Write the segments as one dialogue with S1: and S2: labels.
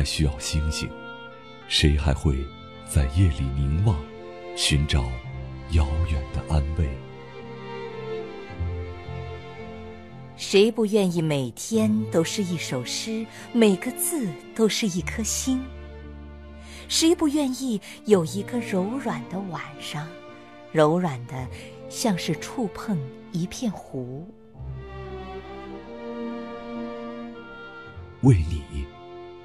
S1: 还需要星星？谁还会在夜里凝望，寻找遥远的安慰？
S2: 谁不愿意每天都是一首诗，每个字都是一颗心？谁不愿意有一个柔软的晚上，柔软的像是触碰？一片湖，
S1: 为你，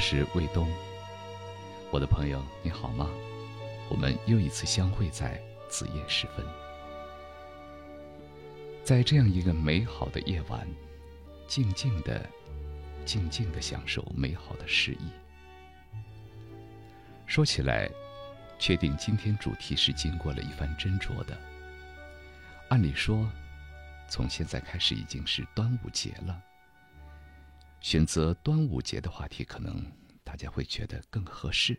S3: 是卫东，我的朋友你好吗？我们又一次相会在子夜时分，在这样一个美好的夜晚，静静的、静静的享受美好的诗意。说起来，确定今天主题是经过了一番斟酌的。按理说，从现在开始已经是端午节了。选择端午节的话题，可能大家会觉得更合适。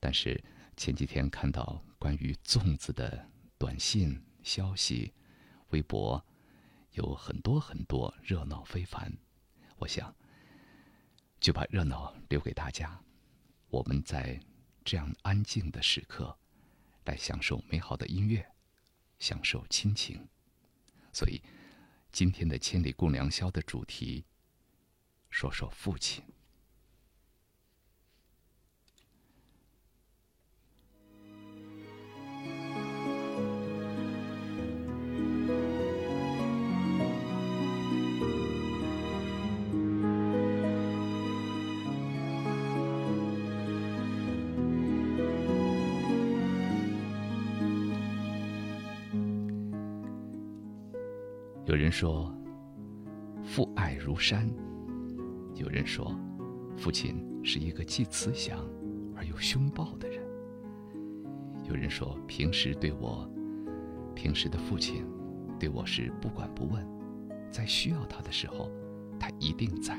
S3: 但是前几天看到关于粽子的短信消息、微博，有很多很多热闹非凡。我想就把热闹留给大家，我们在这样安静的时刻，来享受美好的音乐，享受亲情。所以今天的千里共良宵的主题。说说父亲。有人说，父爱如山。有人说，父亲是一个既慈祥而又凶暴的人。有人说，平时对我，平时的父亲对我是不管不问，在需要他的时候，他一定在。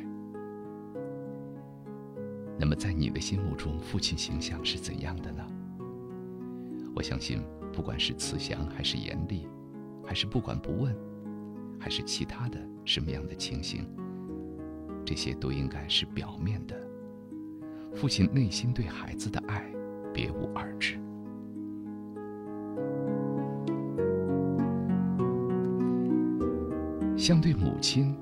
S3: 那么，在你的心目中，父亲形象是怎样的呢？我相信，不管是慈祥还是严厉，还是不管不问，还是其他的什么样的情形。这些都应该是表面的，父亲内心对孩子的爱别无二致。相对母亲，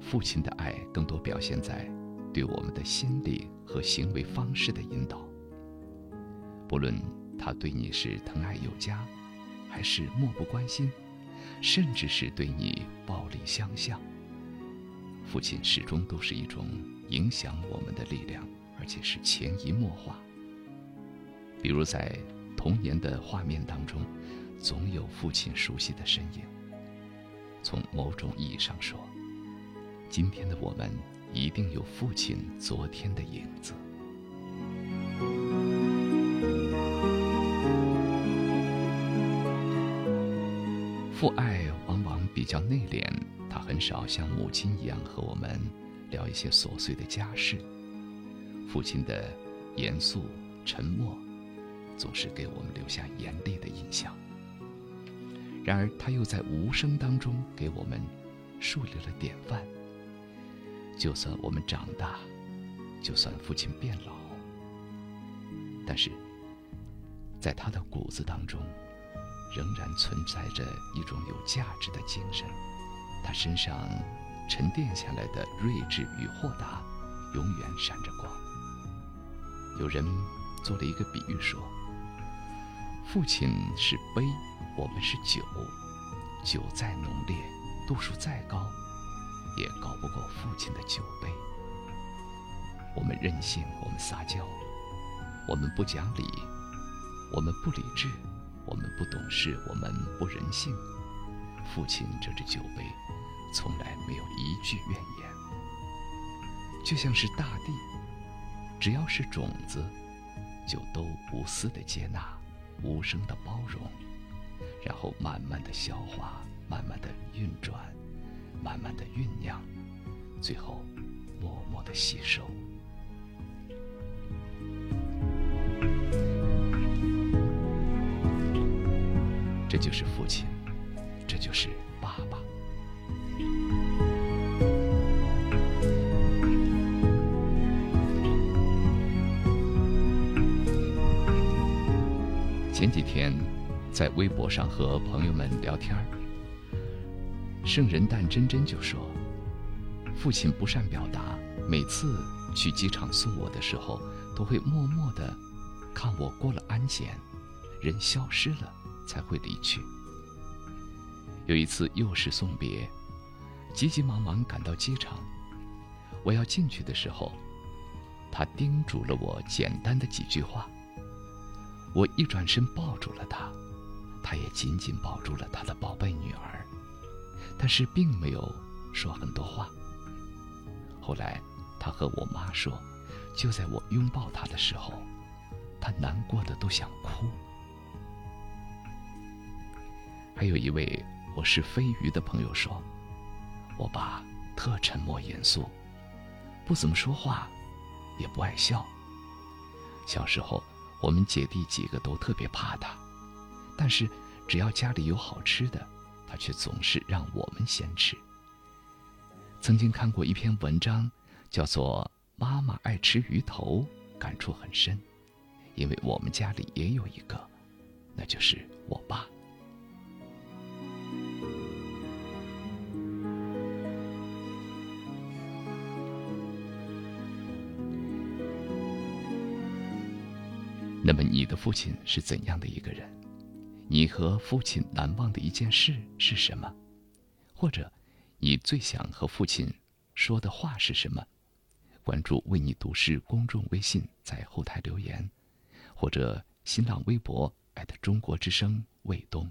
S3: 父亲的爱更多表现在对我们的心理和行为方式的引导。不论他对你是疼爱有加，还是漠不关心，甚至是对你暴力相向。父亲始终都是一种影响我们的力量，而且是潜移默化。比如在童年的画面当中，总有父亲熟悉的身影。从某种意义上说，今天的我们一定有父亲昨天的影子。父爱往往比较内敛，很少像母亲一样和我们聊一些琐碎的家事。父亲的严肃沉默，总是给我们留下严厉的印象。然而，他又在无声当中给我们树立了典范。就算我们长大，就算父亲变老，但是在他的骨子当中，仍然存在着一种有价值的精神。他身上沉淀下来的睿智与豁达，永远闪着光。有人做了一个比喻说：“父亲是杯。”我们是酒，酒再浓烈，度数再高，也高不过父亲的酒杯。我们任性，我们撒娇，我们不讲理，我们不理智，我们不懂事，我们不人性。父亲这只酒杯，从来没有一句怨言，就像是大地，只要是种子，就都无私的接纳，无声的包容。然后慢慢的消化，慢慢的运转，慢慢的酝酿，最后默默的吸收。这就是父亲，这就是前几天。在微博上和朋友们聊天儿圣人诞真真就说：“父亲不善表达，每次去机场送我的时候，都会默默的看我过了安检，人消失了才会离去。有一次又是送别，急急忙忙赶到机场，我要进去的时候，他叮嘱了我简单的几句话，我一转身抱住了他。”他也紧紧抱住了他的宝贝女儿，但是并没有说很多话。后来，他和我妈说，就在我拥抱他的时候，他难过的都想哭。还有一位我是飞鱼的朋友说，我爸特沉默严肃，不怎么说话，也不爱笑。小时候，我们姐弟几个都特别怕他。但是，只要家里有好吃的，他却总是让我们先吃。曾经看过一篇文章，叫做《妈妈爱吃鱼头》，感触很深，因为我们家里也有一个，那就是我爸。那么，你的父亲是怎样的一个人？你和父亲难忘的一件事是什么？或者，你最想和父亲说的话是什么？关注“为你读诗”公众微信，在后台留言，或者新浪微博中国之声卫东。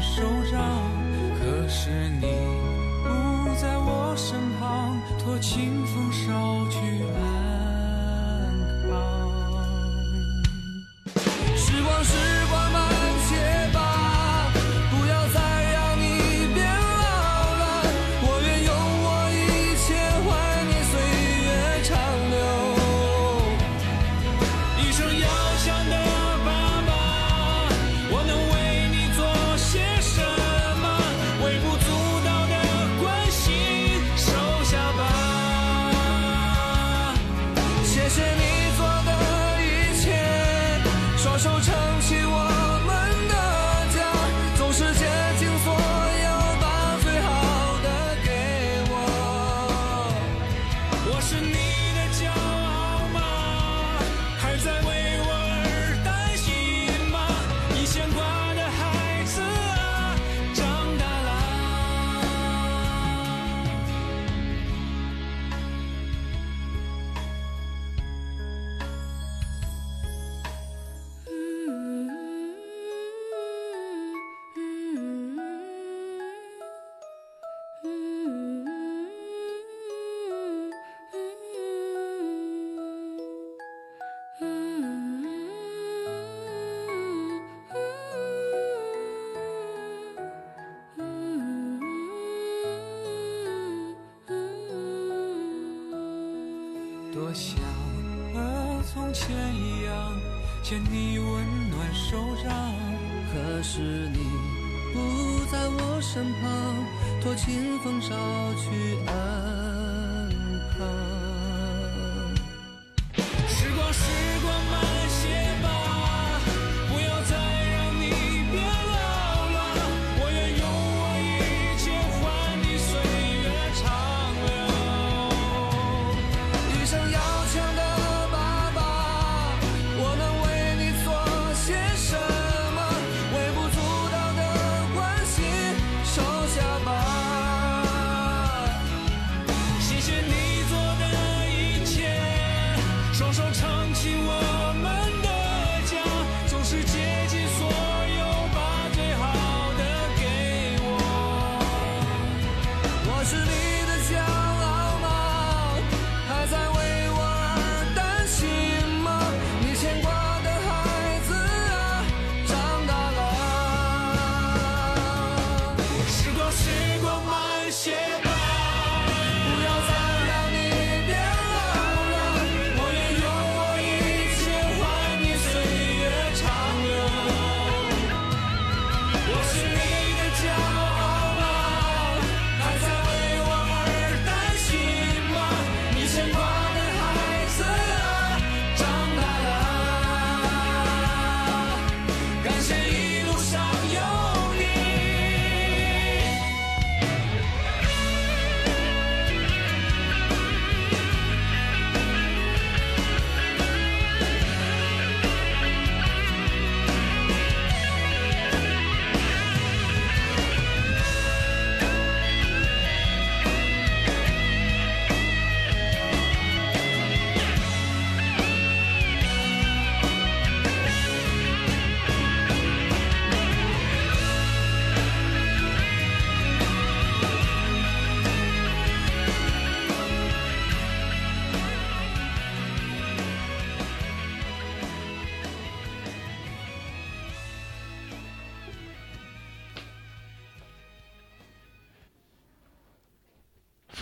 S4: 手掌，可是你不在我身旁，托清风捎去安康。时光。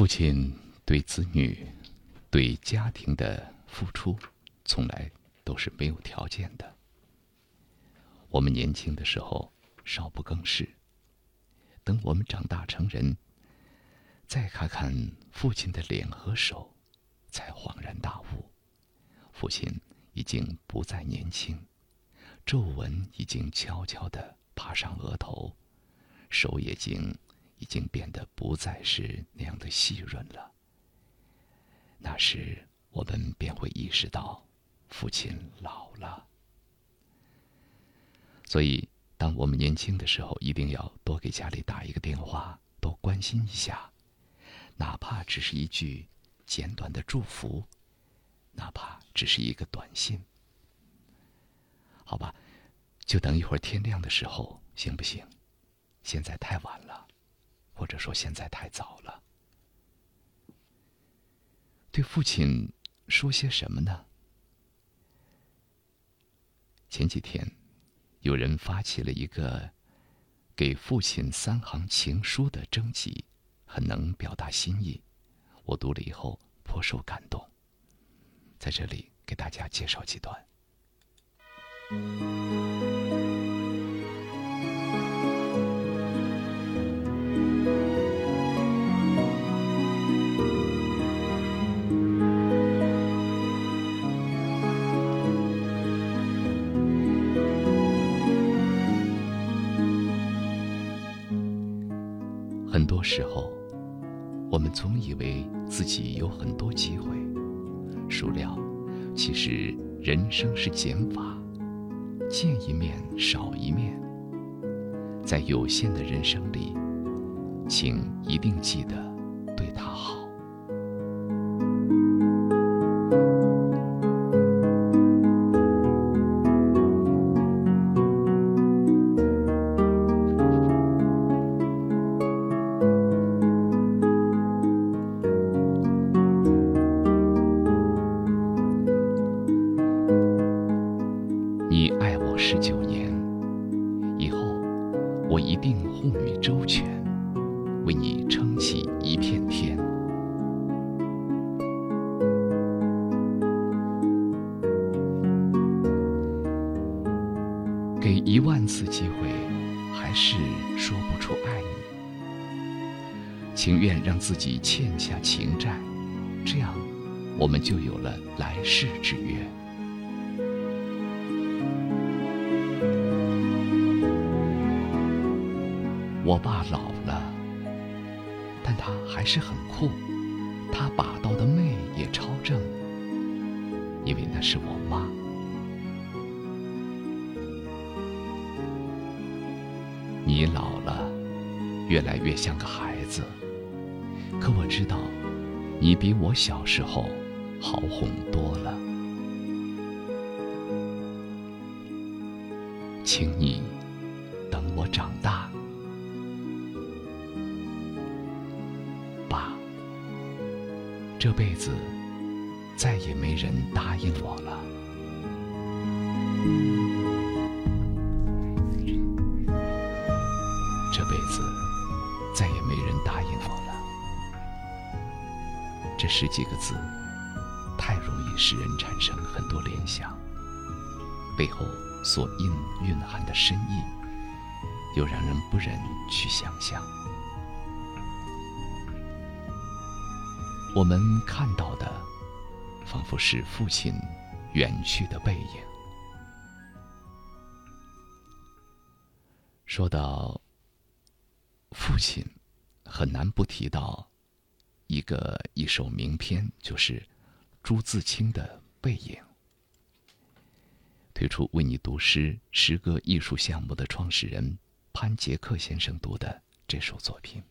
S3: 父亲对子女、对家庭的付出，从来都是没有条件的。我们年轻的时候少不更事，等我们长大成人，再看看父亲的脸和手，才恍然大悟：父亲已经不再年轻，皱纹已经悄悄地爬上额头，手已经。已经变得不再是那样的细润了。那时，我们便会意识到，父亲老了。所以，当我们年轻的时候，一定要多给家里打一个电话，多关心一下，哪怕只是一句简短的祝福，哪怕只是一个短信。好吧，就等一会儿天亮的时候，行不行？现在太晚了。或者说现在太早了，对父亲说些什么呢？前几天，有人发起了一个给父亲三行情书的征集，很能表达心意。我读了以后颇受感动，在这里给大家介绍几段。之后，我们总以为自己有很多机会，孰料，其实人生是减法，见一面少一面。在有限的人生里，请一定记得对他好。你比我小时候好哄多了。请你等我长大，爸。这辈子再也没人答应我了。十几个字，太容易使人产生很多联想，背后所蕴蕴含的深意，又让人不忍去想象。我们看到的，仿佛是父亲远去的背影。说到父亲，很难不提到。一个一首名篇，就是朱自清的《背影》。推出为你读诗诗歌艺术项目的创始人潘杰克先生读的这首作品。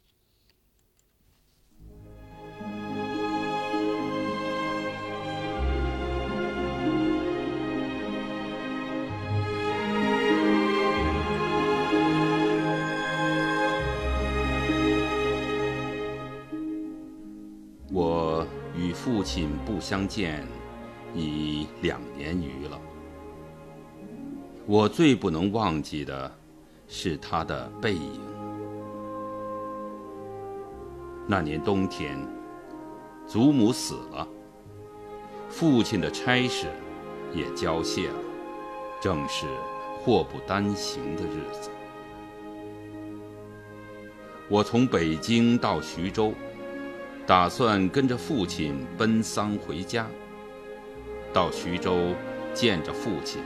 S5: 亲不相见，已两年余了。我最不能忘记的，是他的背影。那年冬天，祖母死了，父亲的差事也交卸了，正是祸不单行的日子。我从北京到徐州。打算跟着父亲奔丧回家。到徐州见着父亲，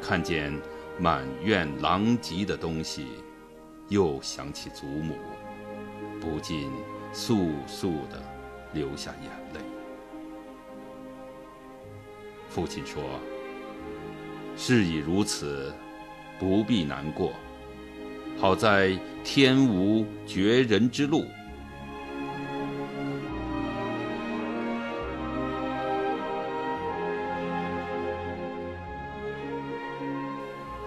S5: 看见满院狼藉的东西，又想起祖母，不禁簌簌地流下眼泪。父亲说：“事已如此，不必难过。好在天无绝人之路。”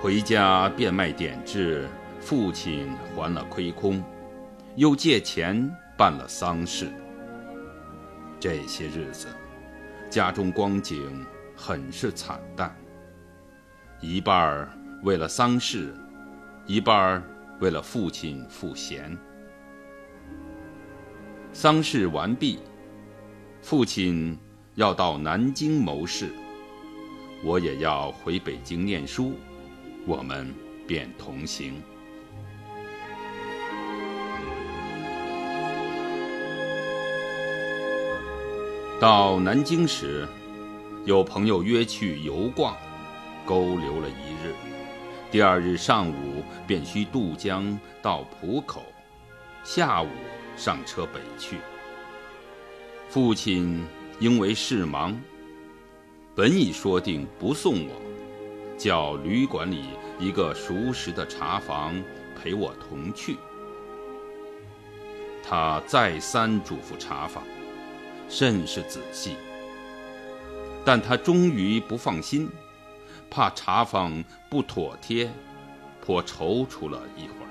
S5: 回家变卖点质，父亲还了亏空，又借钱办了丧事。这些日子，家中光景很是惨淡。一半儿为了丧事，一半儿为了父亲赋闲。丧事完毕，父亲要到南京谋事，我也要回北京念书。我们便同行。到南京时，有朋友约去游逛，勾留了一日。第二日上午便需渡江到浦口，下午上车北去。父亲因为事忙，本已说定不送我。叫旅馆里一个熟识的茶房陪我同去。他再三嘱咐茶房，甚是仔细。但他终于不放心，怕茶房不妥帖，颇踌躇了一会儿。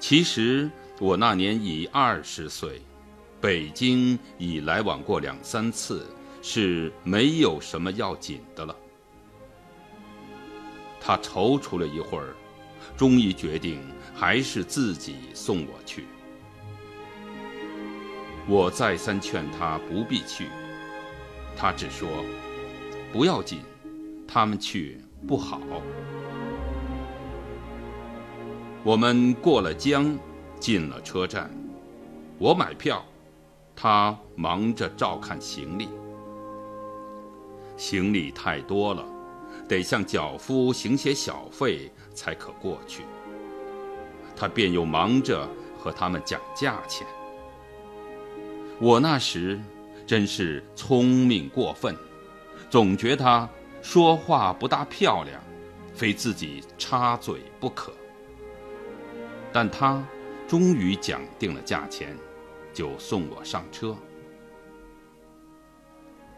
S5: 其实我那年已二十岁，北京已来往过两三次，是没有什么要紧的了。他踌躇了一会儿，终于决定还是自己送我去。我再三劝他不必去，他只说：“不要紧，他们去不好。”我们过了江，进了车站，我买票，他忙着照看行李。行李太多了，得向脚夫行些小费才可过去。他便又忙着和他们讲价钱。我那时真是聪明过分，总觉他说话不大漂亮，非自己插嘴不可。但他终于讲定了价钱，就送我上车。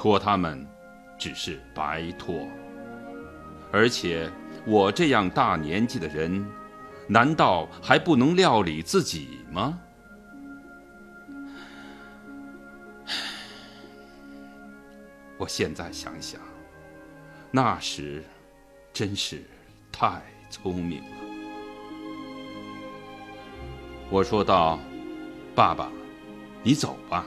S5: 托他们，只是白托。而且我这样大年纪的人，难道还不能料理自己吗？我现在想想，那时真是太聪明了。我说道：“爸爸，你走吧。”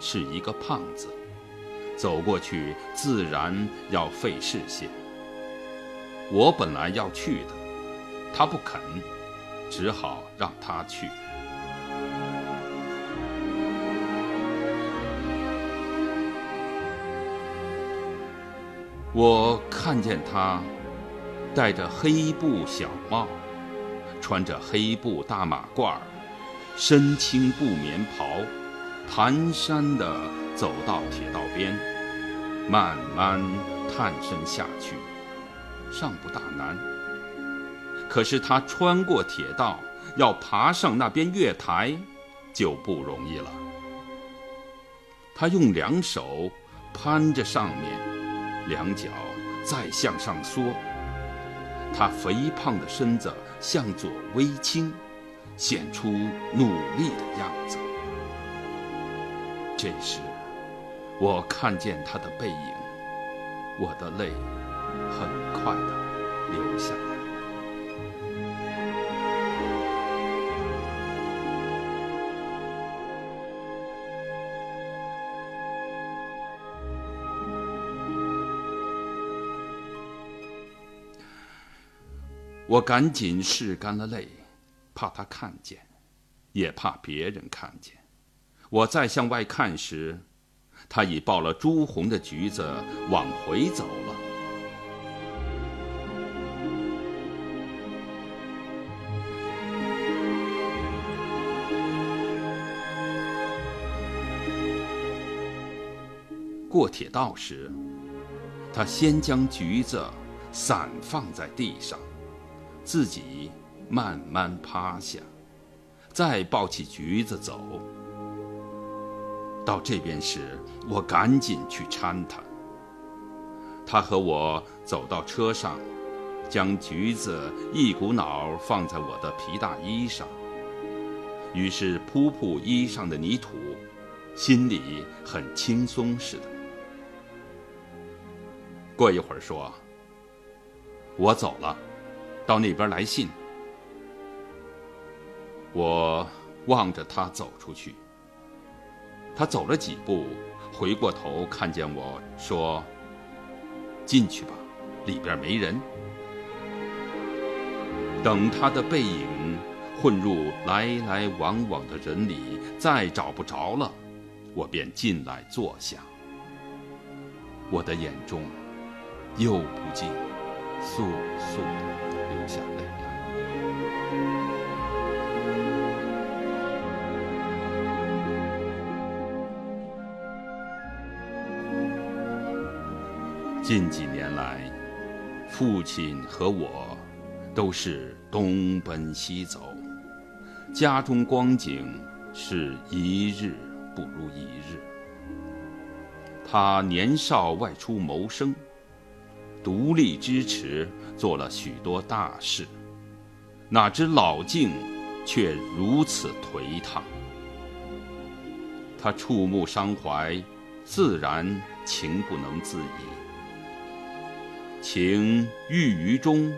S5: 是一个胖子，走过去自然要费事些。我本来要去的，他不肯，只好让他去。我看见他戴着黑布小帽，穿着黑布大马褂身青布棉袍。蹒跚地走到铁道边，慢慢探身下去，尚不大难。可是他穿过铁道，要爬上那边月台，就不容易了。他用两手攀着上面，两脚再向上缩，他肥胖的身子向左微倾，显出努力的样子。这时，我看见他的背影，我的泪很快的流下来。我赶紧拭干了泪，怕他看见，也怕别人看见。我再向外看时，他已抱了朱红的橘子往回走了。过铁道时，他先将橘子散放在地上，自己慢慢趴下，再抱起橘子走。到这边时，我赶紧去搀他。他和我走到车上，将橘子一股脑放在我的皮大衣上。于是扑扑衣上的泥土，心里很轻松似的。过一会儿说：“我走了，到那边来信。”我望着他走出去。他走了几步，回过头看见我说：“进去吧，里边没人。”等他的背影混入来来往往的人里，再找不着了，我便进来坐下。我的眼中又不禁簌簌流下泪近几年来，父亲和我都是东奔西走，家中光景是一日不如一日。他年少外出谋生，独立支持，做了许多大事，哪知老境却如此颓唐。他触目伤怀，自然情不能自已。情郁于中，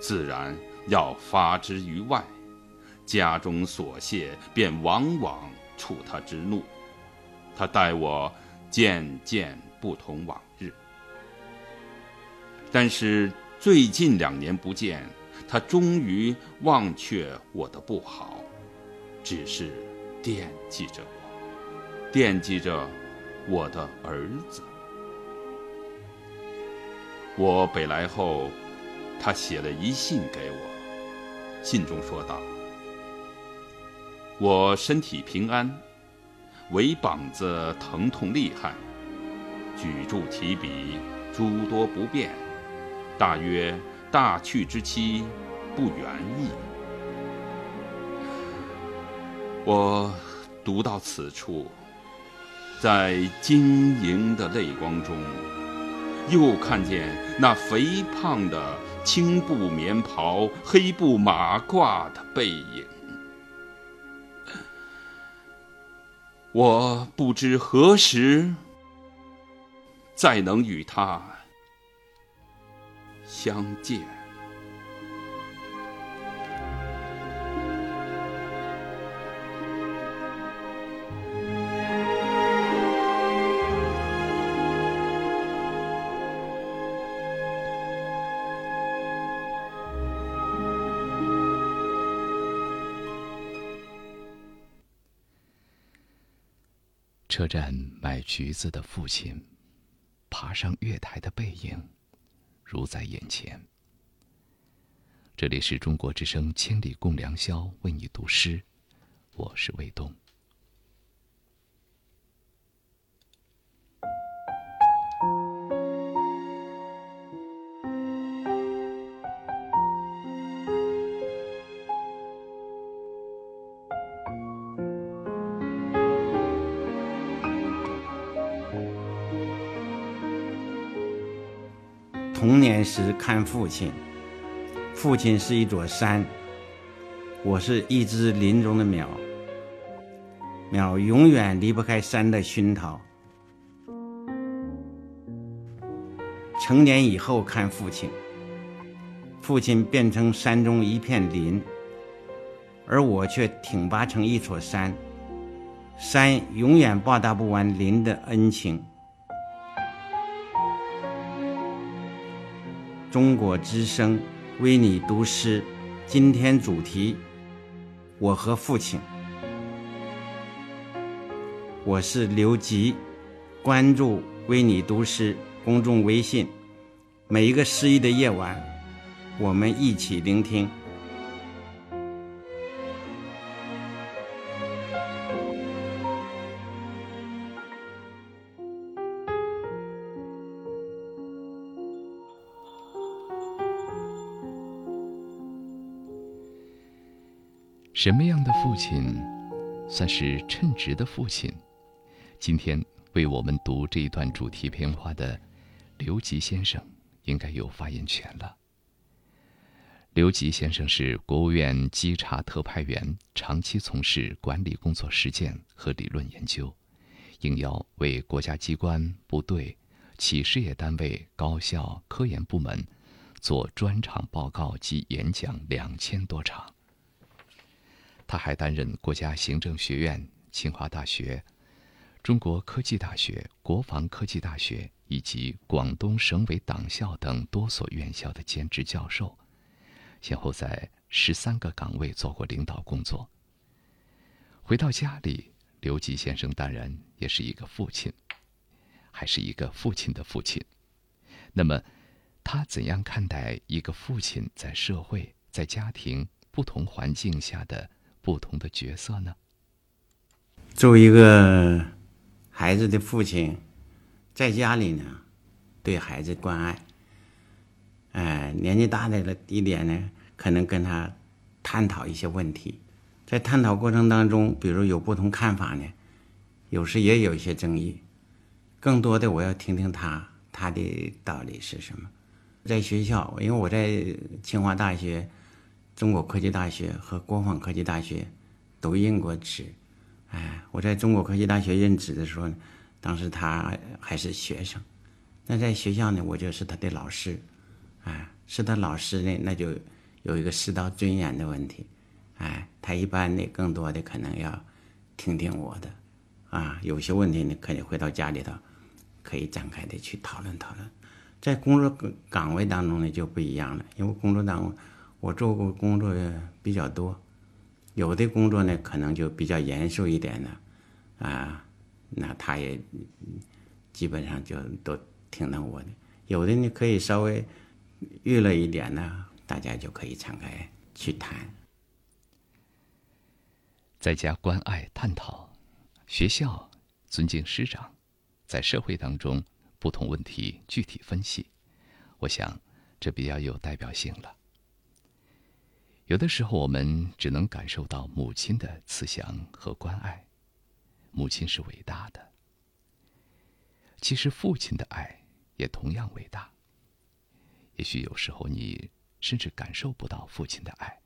S5: 自然要发之于外。家中琐屑便往往触他之怒。他待我渐渐不同往日。但是最近两年不见，他终于忘却我的不好，只是惦记着我，惦记着我的儿子。我北来后，他写了一信给我，信中说道：“我身体平安，唯膀子疼痛厉害，举箸提笔诸多不便，大约大去之期不远矣。”我读到此处，在晶莹的泪光中。又看见那肥胖的青布棉袍、黑布马褂的背影，我不知何时再能与他相见。
S3: 车站买橘子的父亲，爬上月台的背影，如在眼前。这里是中国之声《千里共良宵》，为你读诗，我是卫东。
S6: 童年时看父亲，父亲是一座山，我是一只林中的鸟，鸟永远离不开山的熏陶。成年以后看父亲，父亲变成山中一片林，而我却挺拔成一座山，山永远报答不完林的恩情。中国之声为你读诗，今天主题：我和父亲。我是刘吉，关注“为你读诗”公众微信，每一个诗意的夜晚，我们一起聆听。
S3: 什么样的父亲算是称职的父亲？今天为我们读这一段主题片花的刘吉先生应该有发言权了。刘吉先生是国务院稽查特派员，长期从事管理工作实践和理论研究，应邀为国家机关、部队、企事业单位、高校、科研部门做专场报告及演讲两千多场。他还担任国家行政学院、清华大学、中国科技大学、国防科技大学以及广东省委党校等多所院校的兼职教授，先后在十三个岗位做过领导工作。回到家里，刘吉先生当然也是一个父亲，还是一个父亲的父亲。那么，他怎样看待一个父亲在社会、在家庭不同环境下的？不同的角色呢？
S6: 作为一个孩子的父亲，在家里呢，对孩子关爱。哎，年纪大的了一点呢，可能跟他探讨一些问题，在探讨过程当中，比如有不同看法呢，有时也有一些争议。更多的我要听听他他的道理是什么。在学校，因为我在清华大学、中国科技大学和国防科技大学都任过职。哎，我在中国科技大学任职的时候，当时他还是学生，那在学校呢，我就是他的老师。哎，是他老师呢，那就有一个师道尊严的问题。哎，他一般的，更多的可能要听听我的。啊，有些问题呢，可以回到家里头。可以展开的去讨论讨论，在工作岗位当中呢就不一样了，因为工作当中我做过工作比较多，有的工作呢可能就比较严肃一点的，啊，那他也基本上就都听到我的，有的呢可以稍微娱乐一点呢，大家就可以敞开去谈，
S3: 在家关爱探讨，学校尊敬师长。在社会当中，不同问题具体分析，我想这比较有代表性了。有的时候，我们只能感受到母亲的慈祥和关爱，母亲是伟大的。其实，父亲的爱也同样伟大。也许有时候你甚至感受不到父亲的爱，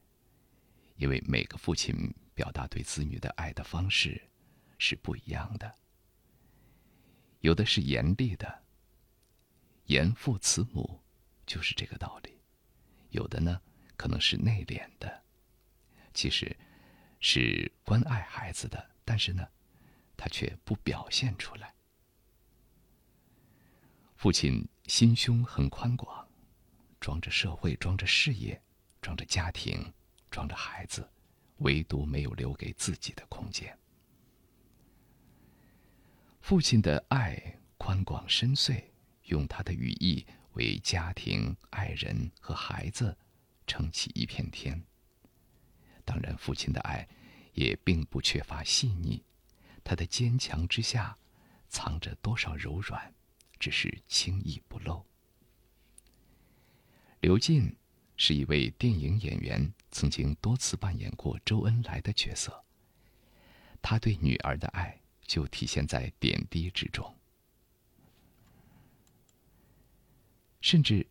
S3: 因为每个父亲表达对子女的爱的方式是不一样的。有的是严厉的，严父慈母，就是这个道理；有的呢，可能是内敛的，其实是关爱孩子的，但是呢，他却不表现出来。父亲心胸很宽广，装着社会，装着事业，装着家庭，装着孩子，唯独没有留给自己的空间。父亲的爱宽广深邃，用他的羽翼为家庭、爱人和孩子撑起一片天。当然，父亲的爱也并不缺乏细腻，他的坚强之下藏着多少柔软，只是轻易不露。刘进是一位电影演员，曾经多次扮演过周恩来的角色。他对女儿的爱。就体现在点滴之中，甚至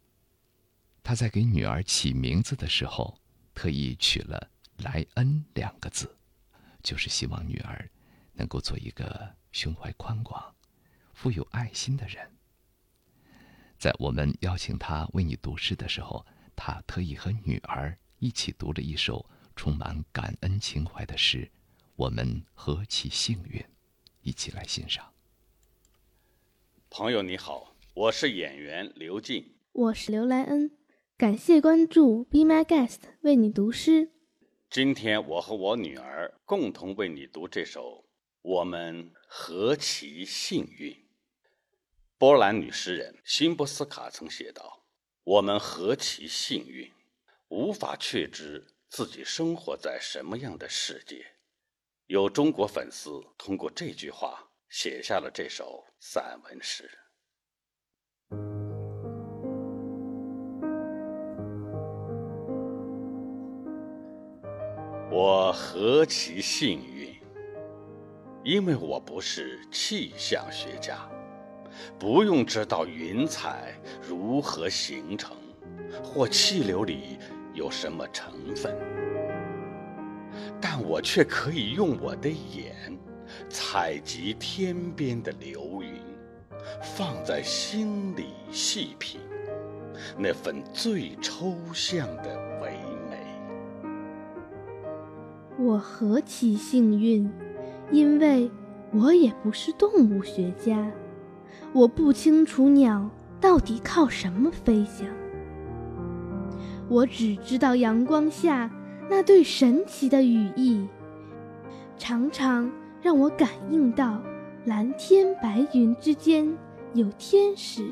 S3: 他在给女儿起名字的时候，特意取了“莱恩”两个字，就是希望女儿能够做一个胸怀宽广、富有爱心的人。在我们邀请他为你读诗的时候，他特意和女儿一起读了一首充满感恩情怀的诗：“我们何其幸运！”一起来欣赏。
S7: 朋友你好，我是演员刘静，
S8: 我是刘莱恩，感谢关注 Be My Guest 为你读诗。
S7: 今天我和我女儿共同为你读这首《我们何其幸运》。波兰女诗人辛波斯卡曾写道：“我们何其幸运，无法确知自己生活在什么样的世界。”有中国粉丝通过这句话写下了这首散文诗。我何其幸运，因为我不是气象学家，不用知道云彩如何形成，或气流里有什么成分。但我却可以用我的眼，采集天边的流云，放在心里细品，那份最抽象的
S8: 我何其幸运，因为我也不是动物学家，我不清楚鸟到底靠什么飞翔，我只知道阳光下。那对神奇的羽翼，常常让我感应到蓝天白云之间有天使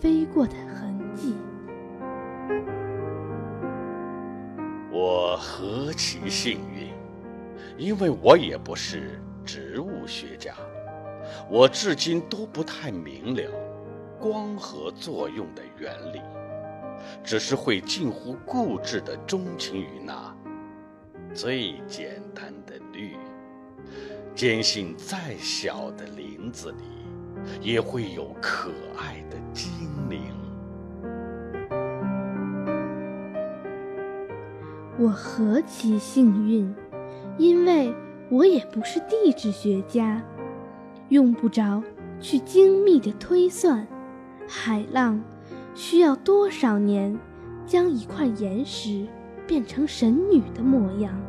S8: 飞过的痕迹。
S7: 我何其幸运，因为我也不是植物学家，我至今都不太明了，光合作用的原理，只是会近乎固执地钟情于那最简单的绿，坚信再小的林子里也会有可爱的精灵。
S8: 我何其幸运，因为我也不是地质学家，用不着去精密的推算，海浪需要多少年将一块岩石变成神女的模样，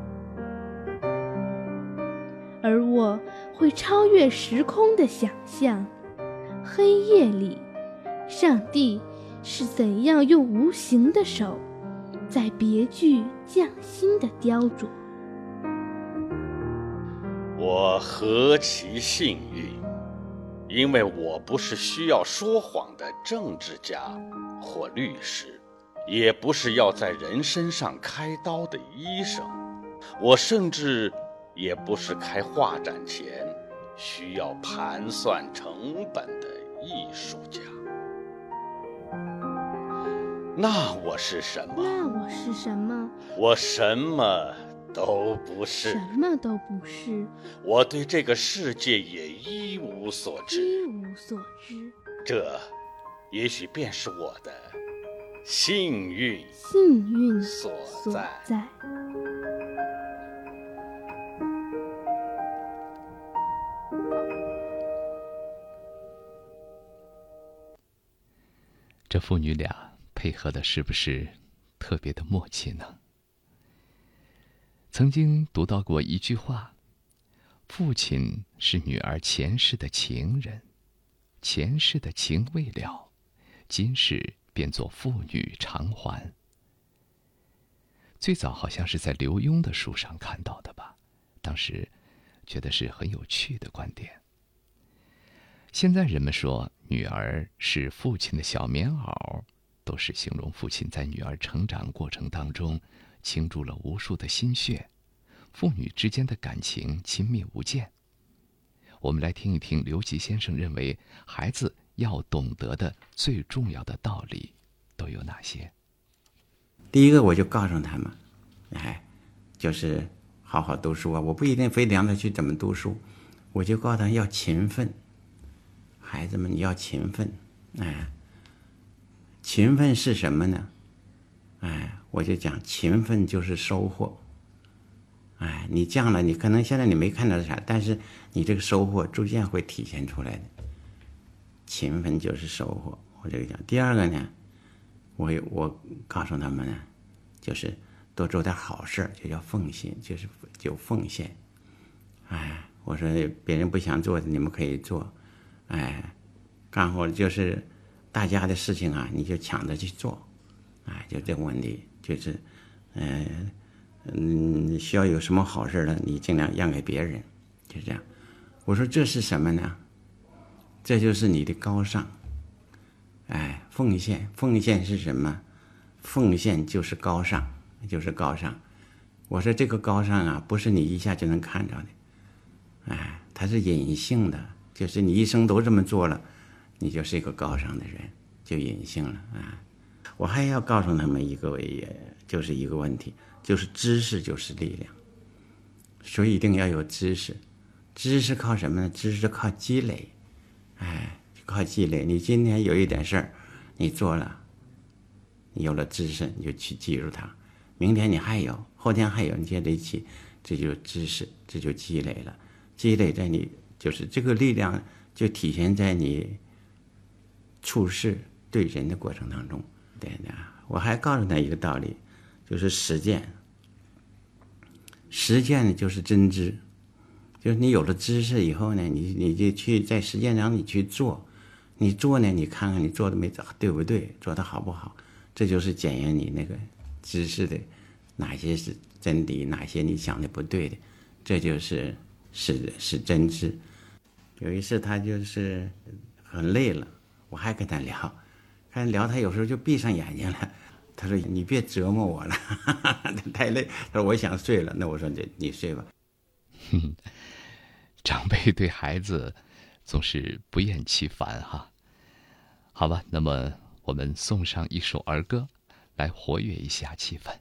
S8: 而我会超越时空的想象，黑夜里，上帝是怎样用无形的手。在别具匠心的雕琢。
S7: 何其幸运，因为我不是需要说谎的政治家或律师，也不是要在人身上开刀的医生，我甚至也不是开画展前需要盘算成本的艺术家。那我是什么？
S8: 那我是什么？
S7: 我什么都不是。
S8: 什么都不是。
S7: 我对这个世界也一无所知。
S8: 一无所知。
S7: 这，也许便是我的幸运。
S8: 幸运
S7: 所
S8: 在。在。
S3: 这父女俩。配合的是不是特别的默契呢？曾经读到过一句话：“父亲是女儿前世的情人，前世的情未了，今世便做父女偿还。”最早好像是在刘墉的书上看到的吧，当时觉得是很有趣的观点。现在人们说女儿是父亲的小棉袄。都是形容父亲在女儿成长过程当中倾注了无数的心血，父女之间的感情亲密无间。我们来听一听刘吉先生认为孩子要懂得的最重要的道理都有哪些。
S6: 第一个，我就告诉他们，哎，就是好好读书啊！我不一定非得让他去怎么读书，我就告诉他要勤奋。孩子们，你要勤奋，哎。勤奋是什么呢？哎，我就讲勤奋就是收获。哎，你这样了，你可能现在你没看到啥，但是你这个收获逐渐会体现出来的。勤奋就是收获，我这个讲。第二个呢，我我告诉他们呢，就是多做点好事就叫奉献，就是就奉献。哎，我说别人不想做的，你们可以做。哎，干活就是。大家的事情啊，你就抢着去做，哎，就这个问题，就是，嗯嗯，需要有什么好事呢，你尽量让给别人，就这样。我说这是什么呢？这就是你的高尚，哎，奉献，奉献是什么？奉献就是高尚，就是高尚。我说这个高尚啊，不是你一下就能看着的，哎，它是隐性的，就是你一生都这么做了。你就是一个高尚的人，就隐性了啊！我还要告诉他们一个，也就是一个问题，就是知识就是力量，所以一定要有知识。知识靠什么呢？知识靠积累，哎，靠积累。你今天有一点事儿，你做了，你有了知识，你就去记住它。明天你还有，后天还有，你接着一起，这就知识，这就积累了。积累在你，就是这个力量，就体现在你。处事对人的过程当中，点的，我还告诉他一个道理，就是实践。实践呢，就是真知，就是你有了知识以后呢，你你就去在实践上你去做，你做呢，你看看你做的没对不对，做的好不好，这就是检验你那个知识的哪些是真理，哪些你想的不对的，这就是是是真知。有一次他就是很累了。我还跟他聊，他聊，他有时候就闭上眼睛了。他说：“你别折磨我了，太累。”他说：“我想睡了。”那我说：“你你睡吧。”
S3: 长辈对孩子总是不厌其烦哈。
S9: 好吧，那么我们送上一首儿歌，来活跃一下气氛。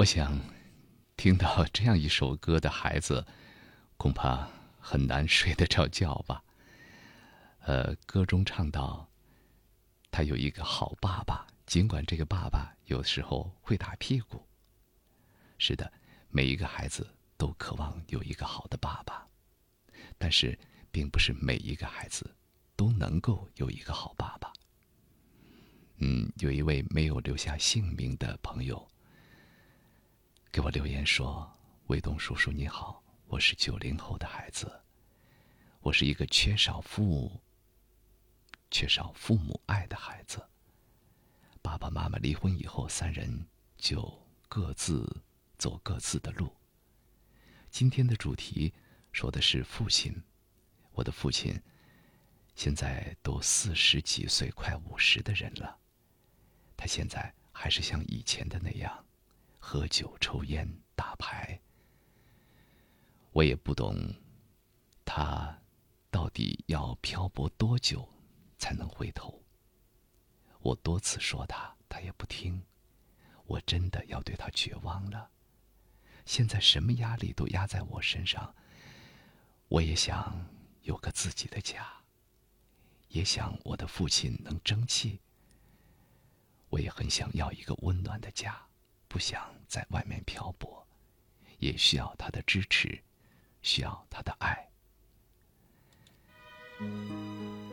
S9: 我想，听到 这样一首歌的孩子，恐怕很难睡得着觉吧。呃，歌中唱到，他有一个好爸爸，尽管这个爸爸有时候会打屁股。是的，每一个孩子都渴望有一个好的爸爸，但是，并不是每一个孩子都能够有一个好爸爸。嗯，有一位没有留下姓名的朋友。给我留言说：“卫东叔叔你好，我是九零后的孩子，我是一个缺少父母、缺少父母爱的孩子。爸爸妈妈离婚以后，三人就各自走各自的路。今天的主题说的是父亲，我的父亲现在都四十几岁，快五十的人了，他现在还是像以前的那样。”喝酒、抽烟、打牌，我也不懂，他到底要漂泊多久才能回头？我多次说他，他也不听，我真的要对他绝望了。现在什么压力都压在我身上，我也想有个自己的家，也想我的父亲能争气，我也很想要一个温暖的家。不想在外面漂泊，也需要他的支持，需要他的爱。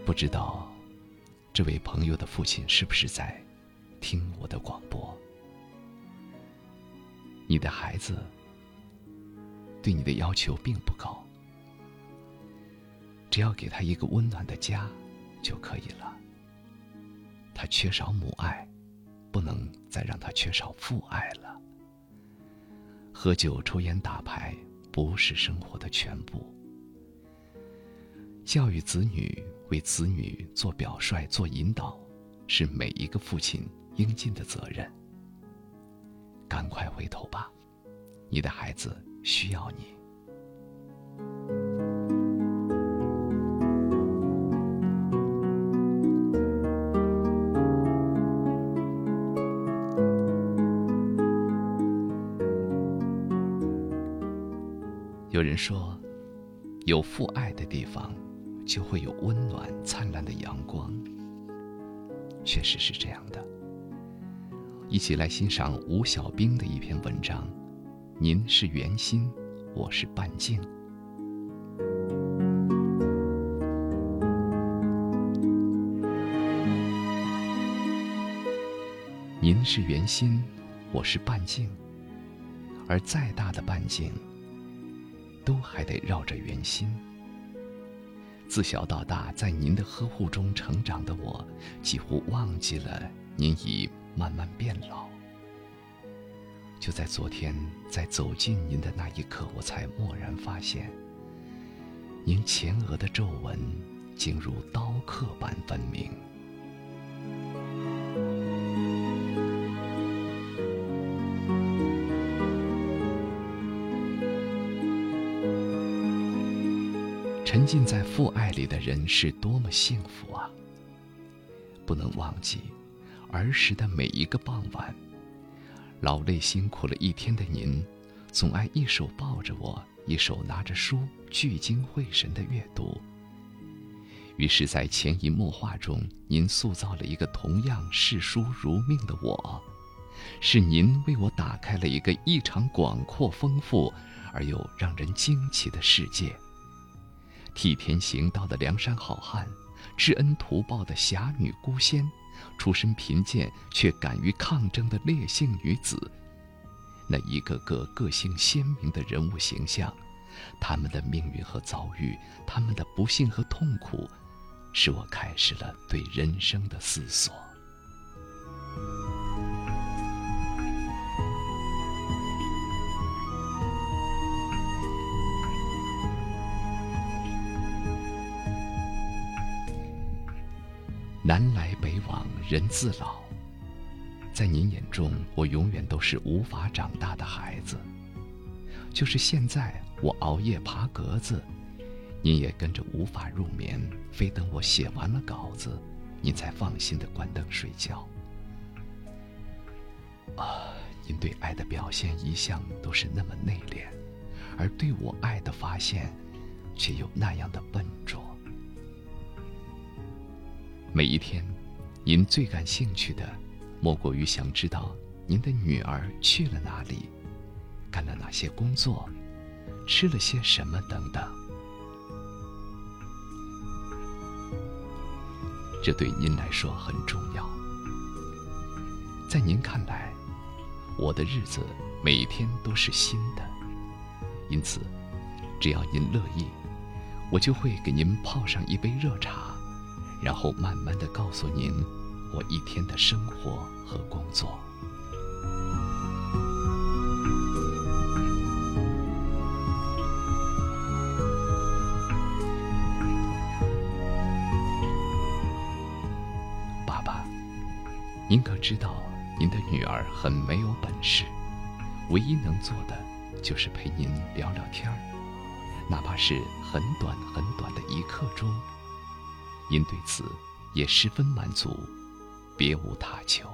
S9: 不知道这位朋友的父亲是不是在听我的广播？你的孩子对你的要求并不高，只要给他一个温暖的家就可以了。他缺少母爱。不能再让他缺少父爱了。喝酒、抽烟、打牌不是生活的全部。教育子女，为子女做表率、做引导，是每一个父亲
S3: 应尽的责任。赶快回头吧，你的孩子需要你。说，有父爱的地方，就会有温暖灿烂的阳光。确实是这样的。一起来欣赏吴小兵的一篇文章：您是圆心，我是半径。您是圆心，我是半径，而再大的半径。都还得绕着圆心。自小到大，在您的呵护中成长的我，几乎忘记了您已慢慢变老。就在昨天，在走近您的那一刻，我才蓦然发现，您前额的皱纹，竟如刀刻般分明。沉浸在父爱里的人是多么幸福啊！不能忘记儿时的每一个傍晚，劳累辛苦了一天的您，总爱一手抱着我，一手拿着书，聚精会神的阅读。于是，在潜移默化中，您塑造了一个同样视书如命的我。是您为我打开了一个异常广阔、丰富而又让人惊奇的世界。替天行道的梁山好汉，知恩图报的侠女孤仙，出身贫贱却敢于抗争的烈性女子，那一个个个性鲜明的人物形象，他们的命运和遭遇，他们的不幸和痛苦，使我开始了对人生的思索。南来北往，人自老。在您眼中，我永远都是无法长大的孩子。就是现在，我熬夜爬格子，您也跟着无法入眠，非等我写完了稿子，您才放心的关灯睡觉。啊，您对爱的表现一向都是那么内敛，而对我爱的发现，却又那样的笨拙。每一天，您最感兴趣的，莫过于想知道您的女儿去了哪里，干了哪些工作，吃了些什么等等。这对您来说很重要。在您看来，我的日子每天都是新的，因此，只要您乐意，我就会给您泡上一杯热茶。然后慢慢的告诉您，我一天的生活和工作。爸爸，您可知道，您的女儿很没有本事，唯一能做的就是陪您聊聊天儿，哪怕是很短很短的一刻钟。您对此也十分满足，别无他求。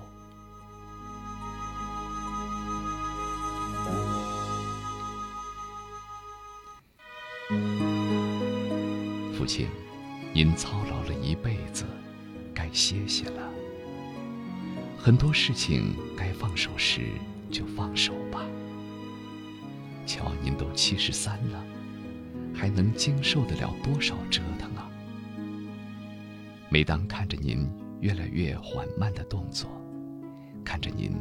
S3: 父亲，您操劳了一辈子，该歇歇了。很多事情该放手时就放手吧。瞧，您都七十三了，还能经受得了多少折腾？每当看着您越来越缓慢的动作，看着您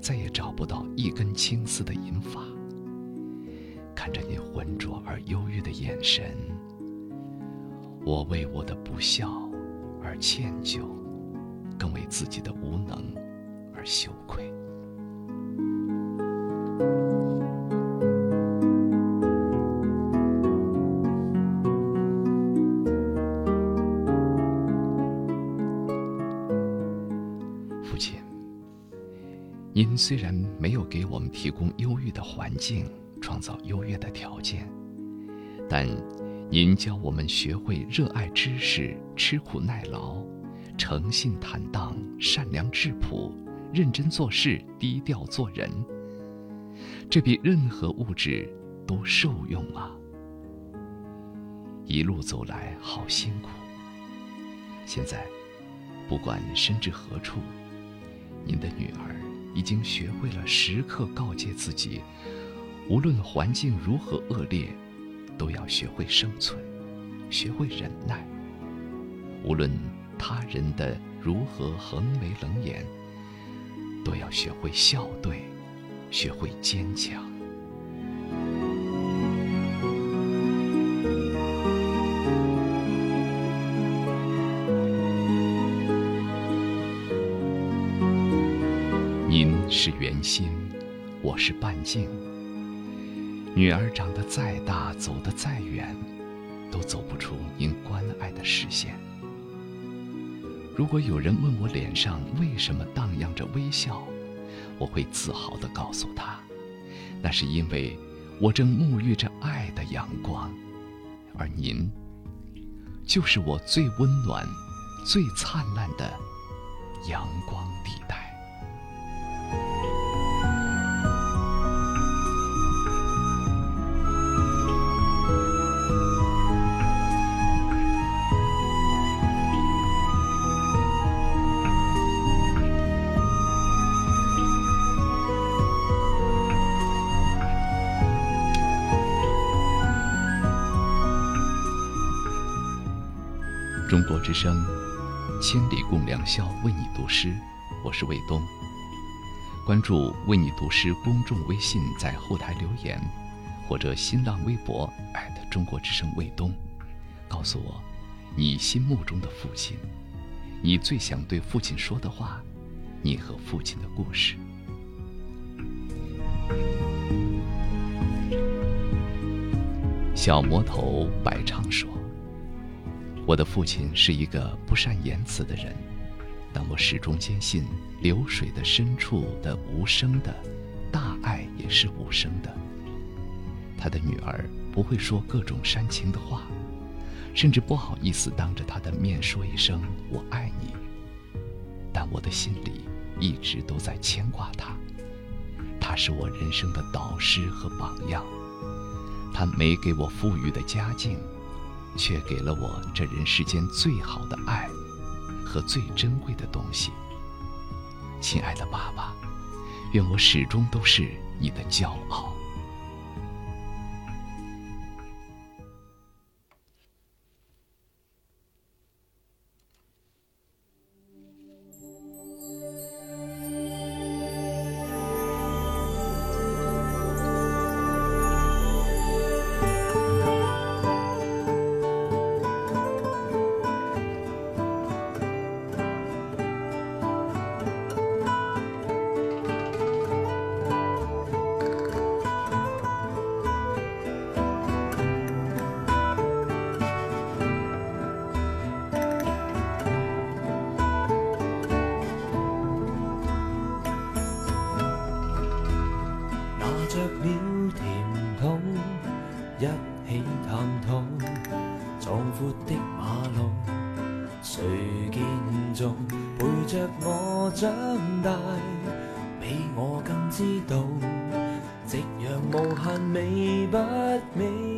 S3: 再也找不到一根青丝的银发，看着您浑浊而忧郁的眼神，我为我的不孝而歉疚，更为自己的无能而羞愧。您虽然没有给我们提供优越的环境，创造优越的条件，但您教我们学会热爱知识、吃苦耐劳、诚信坦荡、善良质朴、认真做事、低调做人。这比任何物质都受用啊！一路走来，好辛苦。现在，不管身至何处，您的女儿已经学会了时刻告诫自己：无论环境如何恶劣，都要学会生存，学会忍耐；无论他人的如何横眉冷眼，都要学会笑对，学会坚强。心，我是半径。女儿长得再大，走得再远，都走不出您关爱的视线。如果有人问我脸上为什么荡漾着微笑，我会自豪地告诉他，那是因为我正沐浴着爱的阳光，而您，就是我最温暖、最灿烂的阳光地带。之声，千里共良宵，为你读诗。我是卫东。关注“为你读诗”公众微信，在后台留言，或者新浪微博中国之声卫东，告诉我你心目中的父亲，你最想对父亲说的话，你和父亲的故事。小魔头白长说。我的父亲是一个不善言辞的人，但我始终坚信，流水的深处的无声的，大爱也是无声的。他的女儿不会说各种煽情的话，甚至不好意思当着他的面说一声“我爱你”，但我的心里一直都在牵挂他。他是我人生的导师和榜样，他没给我富裕的家境。却给了我这人世间最好的爱，和最珍贵的东西。亲爱的爸爸，愿我始终都是你的骄傲。一起探讨。壮
S10: 阔的马路谁建造陪着我长大比我更知道夕阳无限美不美。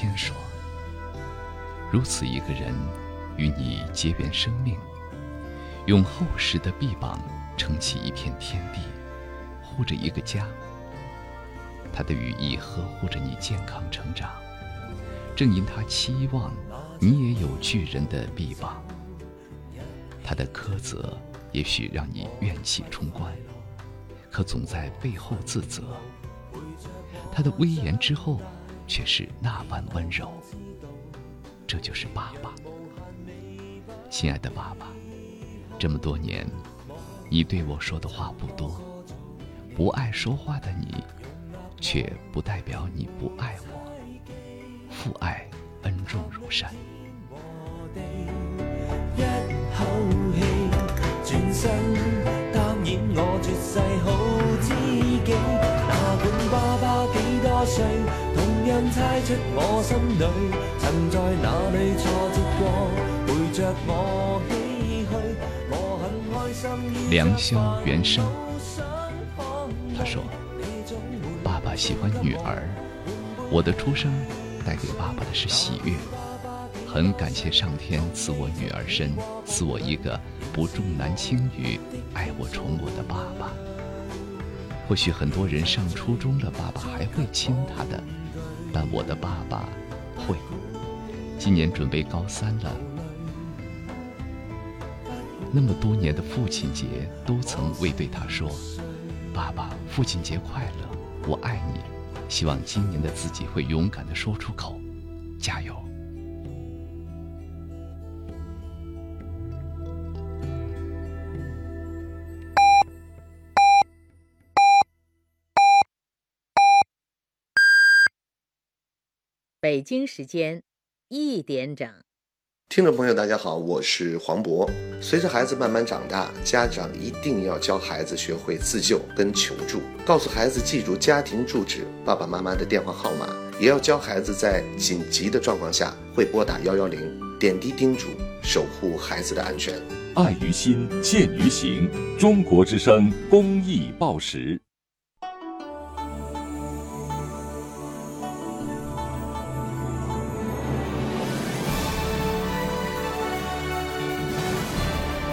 S3: 天说：“如此一个人，与你结缘生命，用厚实的臂膀撑起一片天地，护着一个家。他的羽翼呵护着你健康成长，正因他期望你也有巨人的臂膀。他的苛责也许让你怨气冲冠，可总在背后自责。他的威严之后。”却是那般温柔，这就是爸爸，亲爱的爸爸。这么多年，你对我说的话不多，不爱说话的你，却不代表你不爱我。父爱恩重如山。良宵原声，他说：“爸爸喜欢女儿，我的出生带给爸爸的是喜悦。很感谢上天赐我女儿身，赐我一个不重男轻女、爱我宠我的爸爸。或许很多人上初中了，爸爸还会亲他的。”但我的爸爸会，今年准备高三了。那么多年的父亲节，都曾未对他说：“爸爸，父亲节快乐，我爱你。”希望今年的自己会勇敢的说出口，加油。
S11: 北京时间一点整，
S12: 听众朋友，大家好，我是黄渤。随着孩子慢慢长大，家长一定要教孩子学会自救跟求助，告诉孩子记住家庭住址、爸爸妈妈的电话号码，也要教孩子在紧急的状况下会拨打幺幺零，点滴叮嘱，守护孩子的安全。
S13: 爱于心，见于行。中国之声公益报时。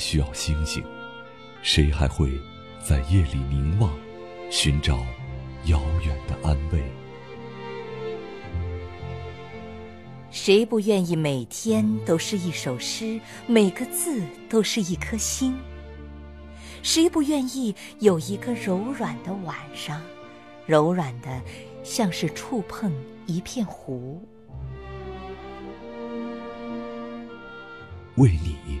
S13: 需要星星？谁还会在夜里凝望，寻找遥远的安慰？
S2: 谁不愿意每天都是一首诗，每个字都是一颗星？谁不愿意有一个柔软的晚上，柔软的像是触碰一片湖？
S13: 为你，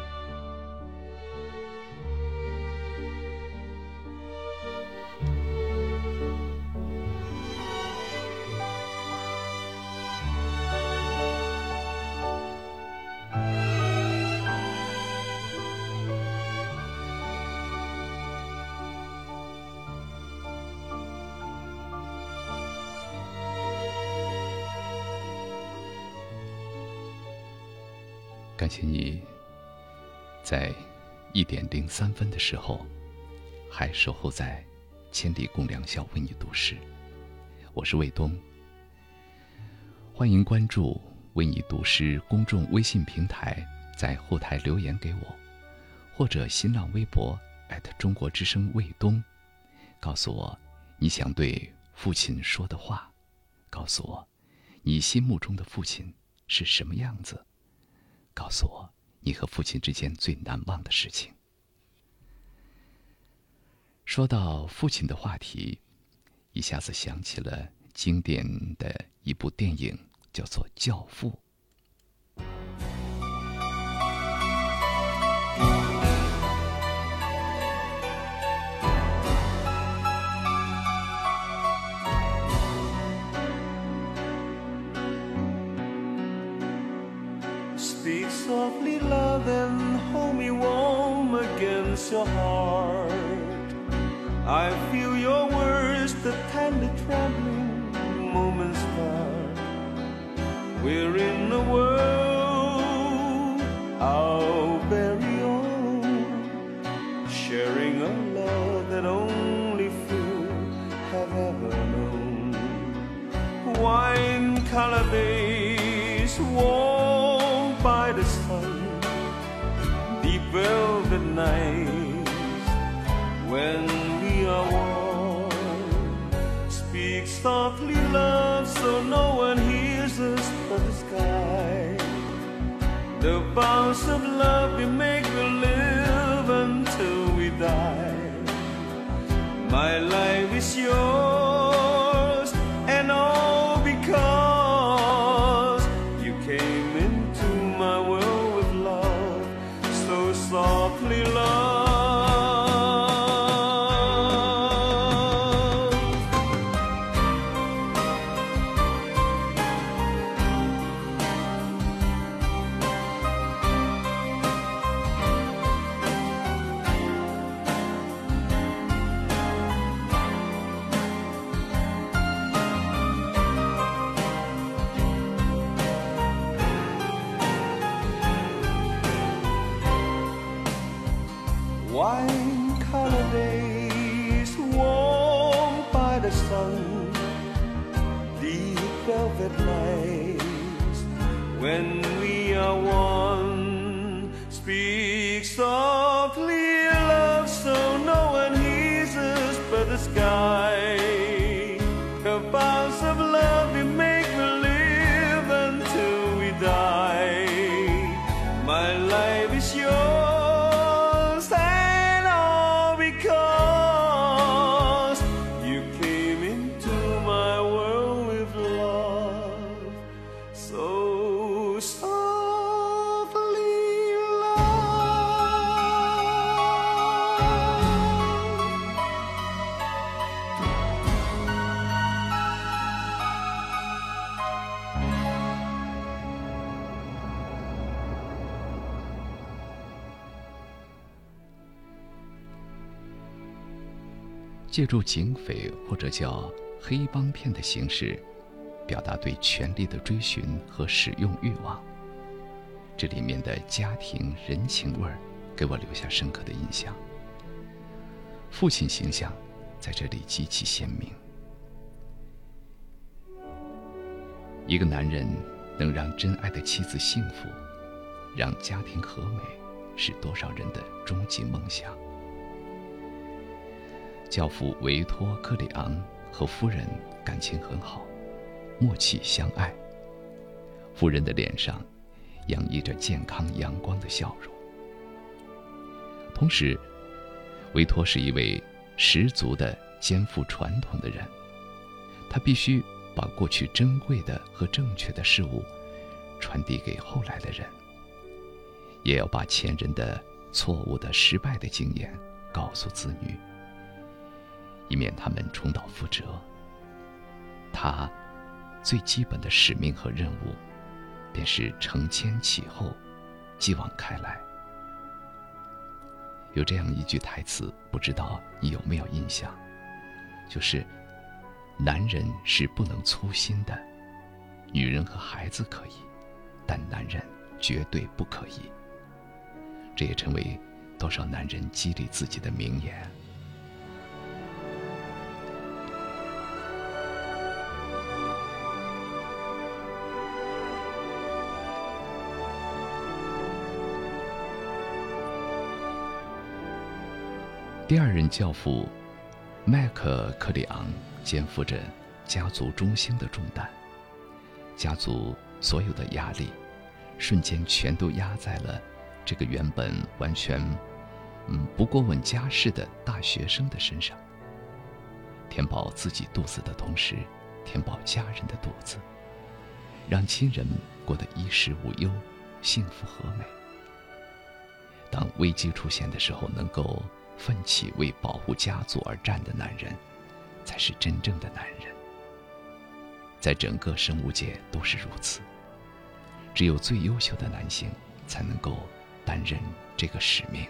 S3: 请你，在一点零三分的时候，还守候在千里共良宵为你读诗。我是卫东，欢迎关注“为你读诗”公众微信平台，在后台留言给我，或者新浪微博中国之声卫东，告诉我你想对父亲说的话，告诉我你心目中的父亲是什么样子，告诉我你和父亲之间最难忘的事情。说到父亲的话题。一下子想起了经典的一部电影，叫做《教父》。
S14: Speak softly, love, and hold me warm against your heart. I feel your words, the tender trembling moments part. We're in the world. Softly love so no one hears us but the sky. The vows of love we make will live until we die. My life is yours
S3: 借助警匪或者叫黑帮片的形式，表达对权力的追寻和使用欲望。这里面的家庭人情味儿，给我留下深刻的印象。父亲形象在这里极其鲜明。一个男人能让真爱的妻子幸福，让家庭和美，是多少人的终极梦想。教父维托·克里昂和夫人感情很好，默契相爱。夫人的脸上洋溢着健康阳光的笑容。同时，维托是一位十足的肩负传统的人，他必须把过去珍贵的和正确的事物传递给后来的人，也要把前人的错误的、失败的经验告诉子女。以免他们重蹈覆辙。他最基本的使命和任务，便是承前启后，继往开来。有这样一句台词，不知道你有没有印象？就是“男人是不能粗心的，女人和孩子可以，但男人
S15: 绝对不可以。这也成为多少男人激励自己的名言。第二任教父麦克克里昂肩负着家族中心的重担，家族所有的压力瞬间全都压在了这个原本完全嗯不过问家事的大学生的身上。填饱自己肚子的同时，填饱家人的肚子，让亲人过得衣食无忧、幸福和美。当危机出现的时候，能够。奋起为保护家族而战的男人，才是真正的男人。在整个生物界都是如此。只有最优秀的男性，才能够担任这个使命。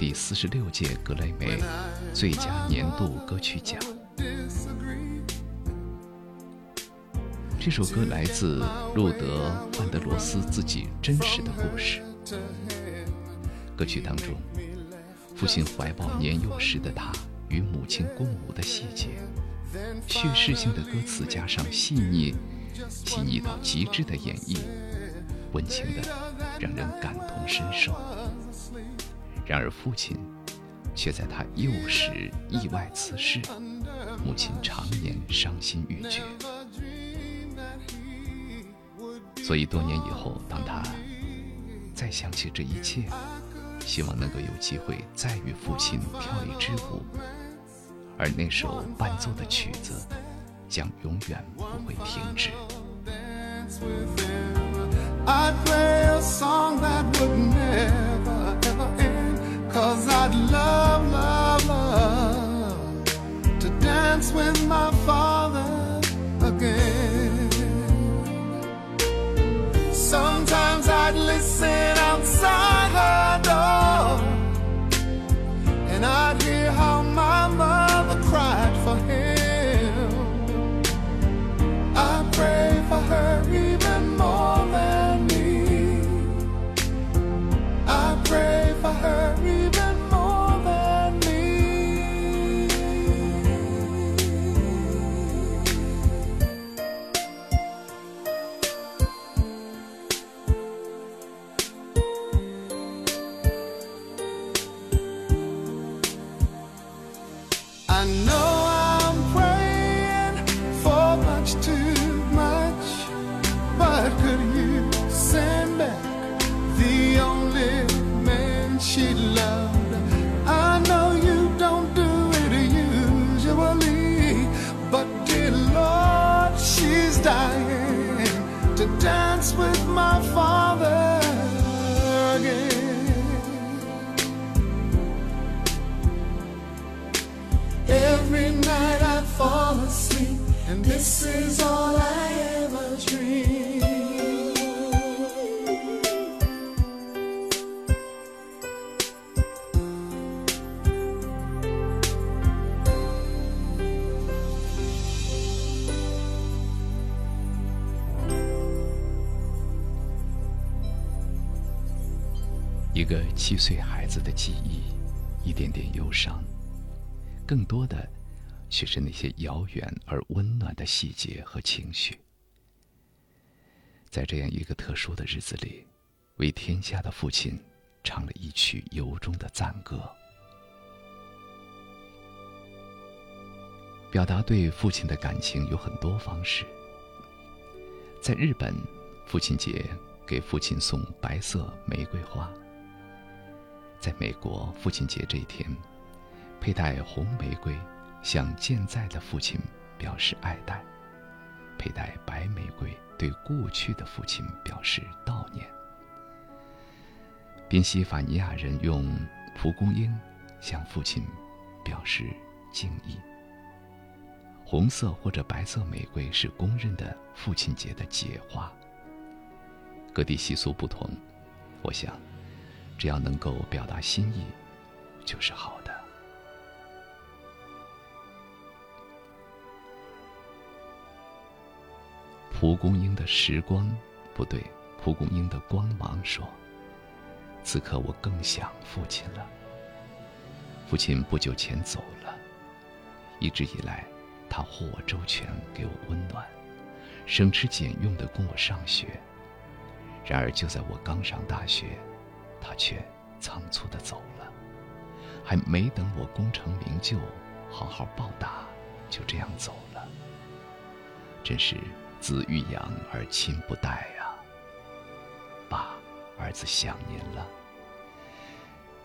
S15: 第四十六届格莱美最佳年度歌曲奖。这首歌来自路德·范德罗斯自己真实的故事。歌曲当中，父亲怀抱年幼时的他与母亲共舞的细节，叙事性的歌词加上细腻。细腻到极致的演绎，温情的让人感同身受。然而父亲却在他幼时意外辞世，母亲常年伤心欲绝。所以多年以后，当他再想起这一切，希望能够有机会再与父亲跳一支舞，而那首伴奏的曲子。将永远不会停止。I'd play a song that would never Cause I'd love, love, love to dance with my father
S3: 一个七岁孩子的记忆，一点点忧伤，更多的却是那些遥远而温暖的细节和情绪。在这样一个特殊的日子里，为天下的父亲唱了一曲由衷的赞歌。表达对父亲的感情有很多方式。在日本，父亲节给父亲送白色玫瑰花；在美国，父亲节这一天，佩戴红玫瑰，向健在的父亲表示爱戴；佩戴白玫瑰，对过去的父亲表示悼念。宾夕法尼亚人用蒲公英向父亲表示敬意。红色或者白色玫瑰是公认的父亲节的节花。各地习俗不同，我想，只要能够表达心意，就是好的。蒲公英的时光，不对，蒲公英的光芒说：“此刻我更想父亲了。父亲不久前走了，一直以来。”他护我周全，给我温暖，省吃俭用的供我上学。然而就在我刚上大学，他却仓促的走了，还没等我功成名就，好好报答，就这样走了。真是子欲养而亲不待呀！爸，儿子想您了，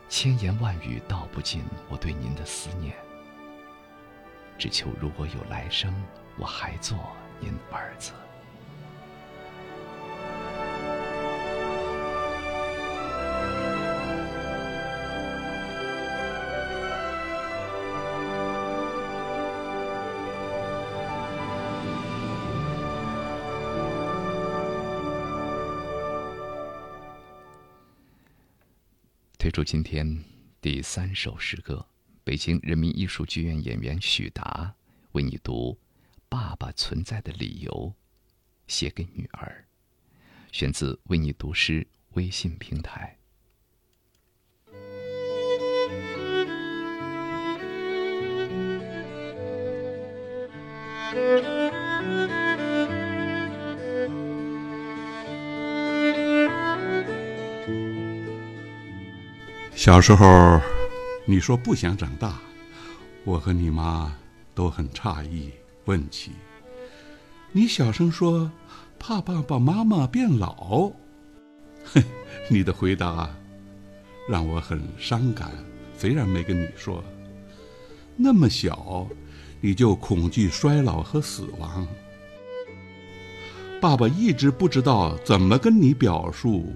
S3: 千言万语道不尽我对您的思念。只求如果有来生，我还做您儿子。推出今天第三首诗歌。北京人民艺术剧院演员许达为你读《爸爸存在的理由》，写给女儿，选自“为你读诗”微信平台。
S16: 小时候。你说不想长大，我和你妈都很诧异，问起。你小声说，怕爸爸妈妈变老。哼，你的回答让我很伤感。虽然没跟你说，那么小，你就恐惧衰老和死亡。爸爸一直不知道怎么跟你表述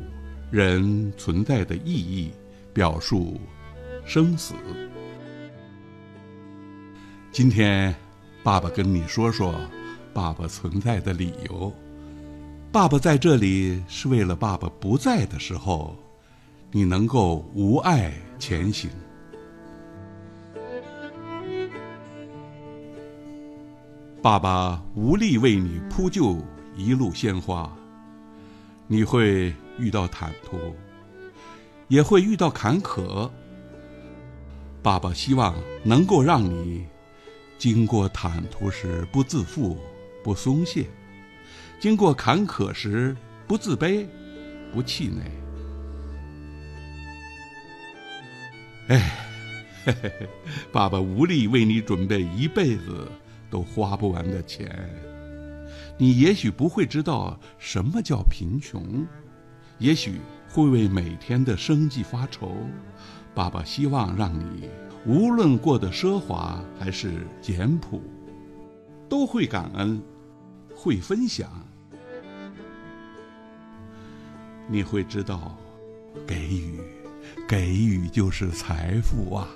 S16: 人存在的意义，表述。生死。今天，爸爸跟你说说爸爸存在的理由。爸爸在这里是为了爸爸不在的时候，你能够无碍前行。爸爸无力为你铺就一路鲜花，你会遇到坦途，也会遇到坎坷。爸爸希望能够让你经过坦途时不自负、不松懈；经过坎坷时不自卑、不气馁。哎，嘿嘿嘿，爸爸无力为你准备一辈子都花不完的钱。你也许不会知道什么叫贫穷，也许会为每天的生计发愁。爸爸希望让你，无论过得奢华还是简朴，都会感恩，会分享。你会知道，给予，给予就是财富啊！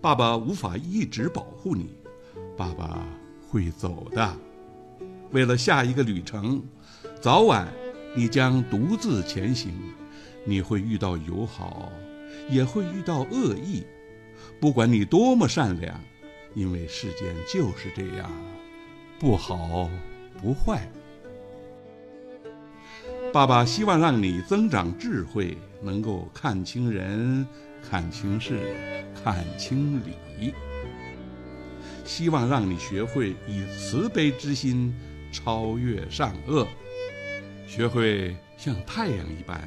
S16: 爸爸无法一直保护你，爸爸会走的。为了下一个旅程，早晚。你将独自前行，你会遇到友好，也会遇到恶意。不管你多么善良，因为世间就是这样，不好不坏。爸爸希望让你增长智慧，能够看清人、看清事、看清理。希望让你学会以慈悲之心超越善恶，学会像太阳一般，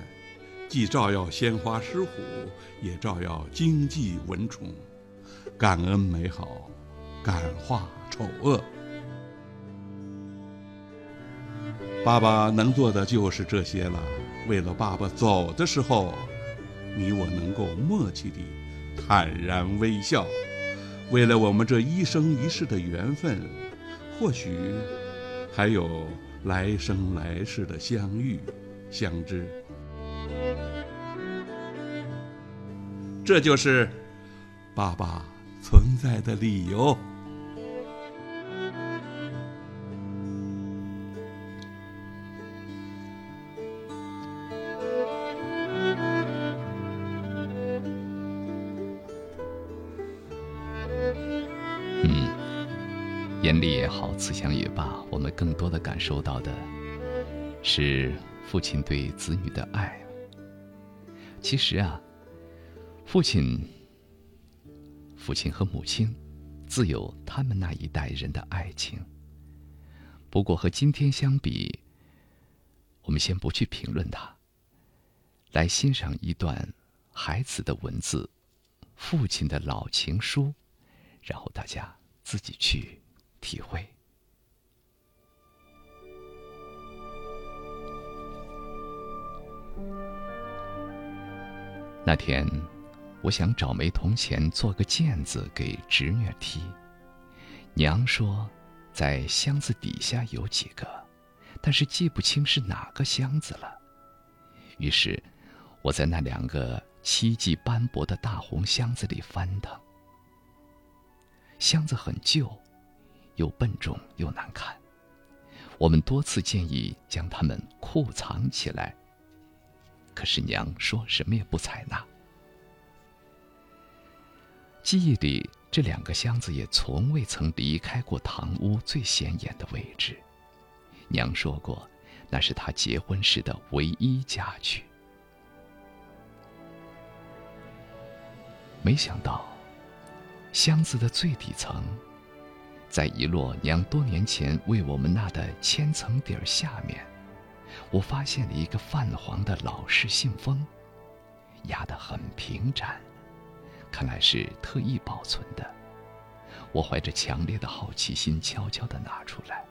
S16: 既照耀鲜花狮虎，也照耀荆棘蚊虫，感恩美好，感化丑恶。爸爸能做的就是这些了。为了爸爸走的时候，你我能够默契地坦然微笑。为了我们这一生一世的缘分，或许还有来生来世的相遇、相知。这就是爸爸存在的理由。
S3: 好，慈祥也罢，我们更多的感受到的是父亲对子女的爱。其实啊，父亲、父亲和母亲自有他们那一代人的爱情。不过和今天相比，我们先不去评论它，来欣赏一段孩子的文字，父亲的老情书，然后大家自己去。体会。那天，我想找枚铜钱做个毽子给侄女踢。娘说，在箱子底下有几个，但是记不清是哪个箱子了。于是，我在那两个漆迹斑驳的大红箱子里翻腾。箱子很旧。又笨重又难看，我们多次建议将它们库藏起来，可是娘说什么也不采纳。记忆里这两个箱子也从未曾离开过堂屋最显眼的位置，娘说过，那是她结婚时的唯一家具。没想到，箱子的最底层。在一摞娘多年前为我们纳的千层底儿下面，我发现了一个泛黄的老式信封，压得很平展，看来是特意保存的。我怀着强烈的好奇心，悄悄地拿出来。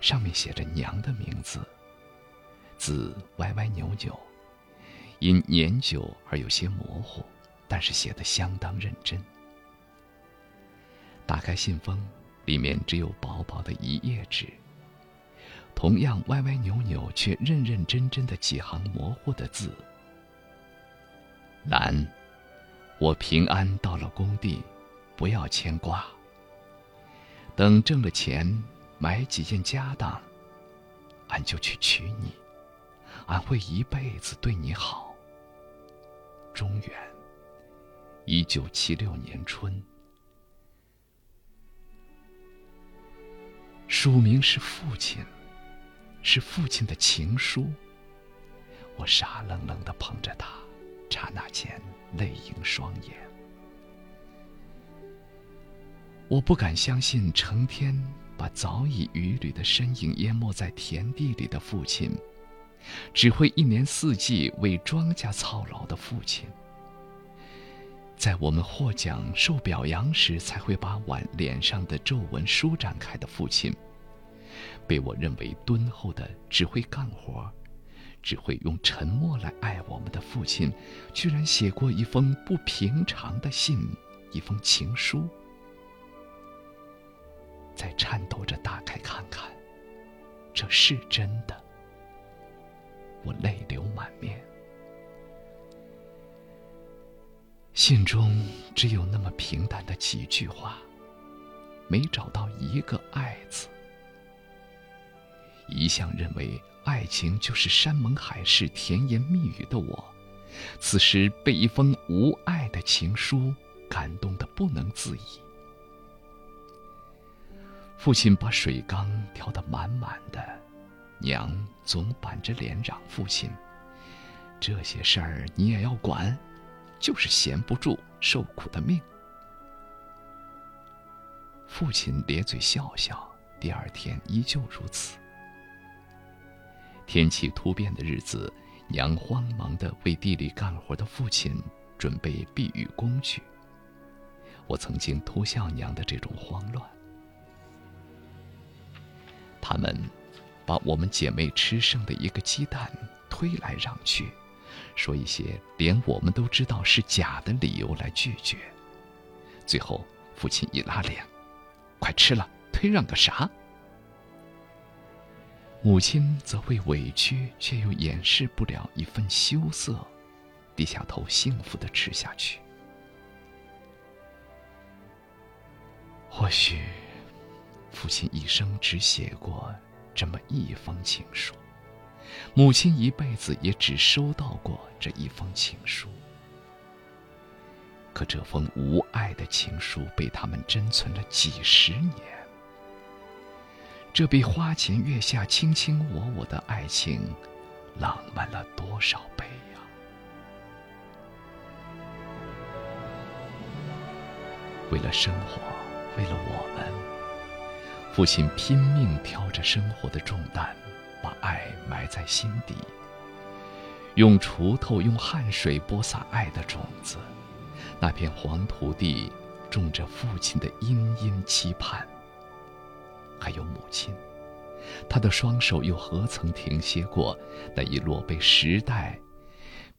S3: 上面写着娘的名字，字歪歪扭扭，因年久而有些模糊，但是写得相当认真。打开信封，里面只有薄薄的一页纸。同样歪歪扭扭却认认真真的几行模糊的字：“兰，我平安到了工地，不要牵挂。等挣了钱，买几件家当，俺就去娶你，俺会一辈子对你好。中原，一九七六年春。”署名是父亲，是父亲的情书。我傻愣愣的捧着它，刹那间泪盈双眼。我不敢相信，成天把早已雨旅的身影淹没在田地里的父亲，只会一年四季为庄稼操劳的父亲。在我们获奖受表扬时，才会把碗脸上的皱纹舒展开的父亲，被我认为敦厚的只会干活，只会用沉默来爱我们的父亲，居然写过一封不平常的信，一封情书。在颤抖着打开看看，这是真的，我泪流满面。信中只有那么平淡的几句话，没找到一个“爱”字。一向认为爱情就是山盟海誓、甜言蜜语的我，此时被一封无爱的情书感动得不能自已。父亲把水缸挑得满满的，娘总板着脸嚷父亲：“这些事儿你也要管，就是闲不住受苦的命。”父亲咧嘴笑笑，第二天依旧如此。天气突变的日子，娘慌忙的为地里干活的父亲准备避雨工具。我曾经偷笑娘的这种慌乱。他们把我们姐妹吃剩的一个鸡蛋推来让去，说一些连我们都知道是假的理由来拒绝。最后，父亲一拉脸。快吃了，推让个啥？母亲则为委屈却又掩饰不了一份羞涩，低下头，幸福的吃下去。或许，父亲一生只写过这么一封情书，母亲一辈子也只收到过这一封情书。可这封无爱的情书被他们珍存了几十年，这比花前月下卿卿我我的爱情浪漫了多少倍呀！为了生活，为了我们，父亲拼命挑着生活的重担，把爱埋在心底，用锄头、用汗水播撒爱的种子。那片黄土地，种着父亲的殷殷期盼。还有母亲，她的双手又何曾停歇过那一摞被时代、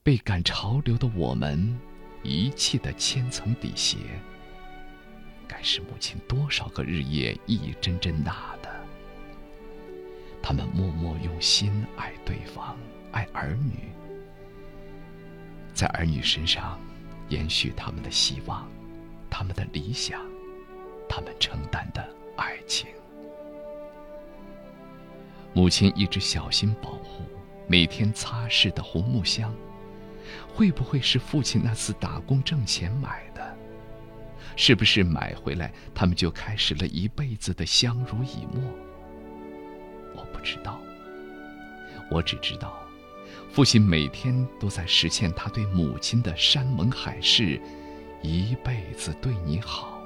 S3: 被赶潮流的我们遗弃的千层底鞋？该是母亲多少个日夜一针针纳的。他们默默用心爱对方，爱儿女，在儿女身上。延续他们的希望，他们的理想，他们承担的爱情。母亲一直小心保护，每天擦拭的红木箱，会不会是父亲那次打工挣钱买的？是不是买回来，他们就开始了一辈子的相濡以沫？知道，我只知道。父亲每天都在实现他对母亲的山盟海誓，一辈子对你好。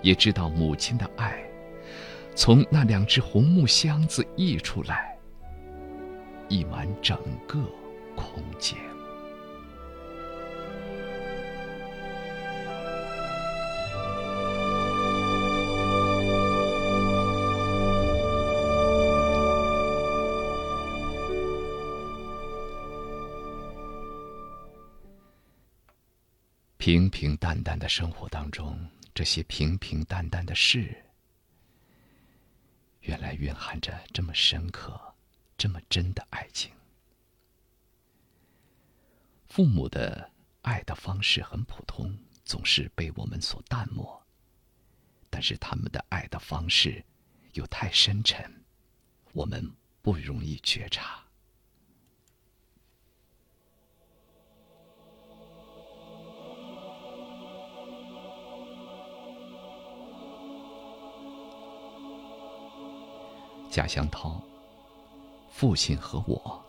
S3: 也知道母亲的爱，从那两只红木箱子溢出来，溢满整个空间。平平淡淡的生活当中，这些平平淡淡的事，原来蕴含着这么深刻、这么真的爱情。父母的爱的方式很普通，总是被我们所淡漠。但是他们的爱的方式又太深沉，我们不容易觉察。贾香涛，父亲和我。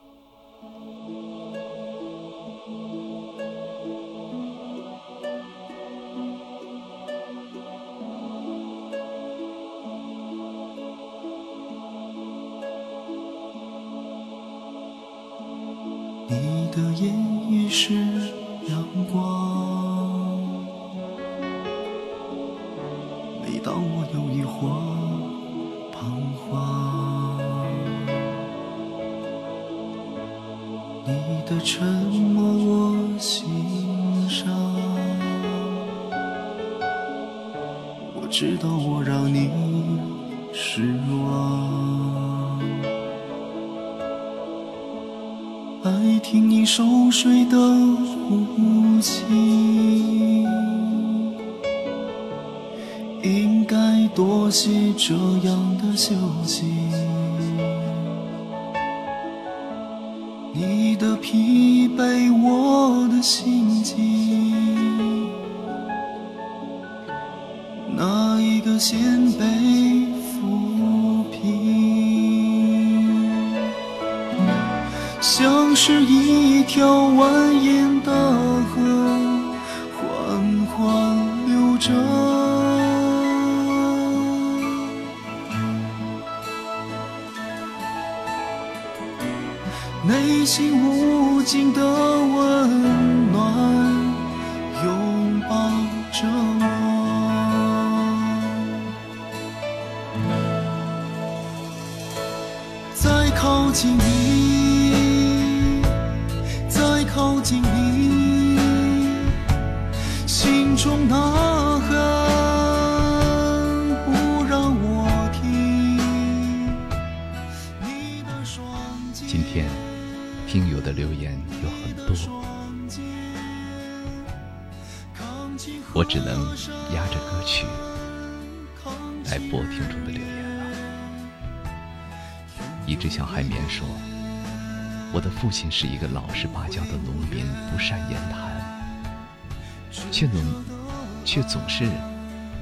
S3: 是一个老实巴交的农民，不善言谈，却能却总是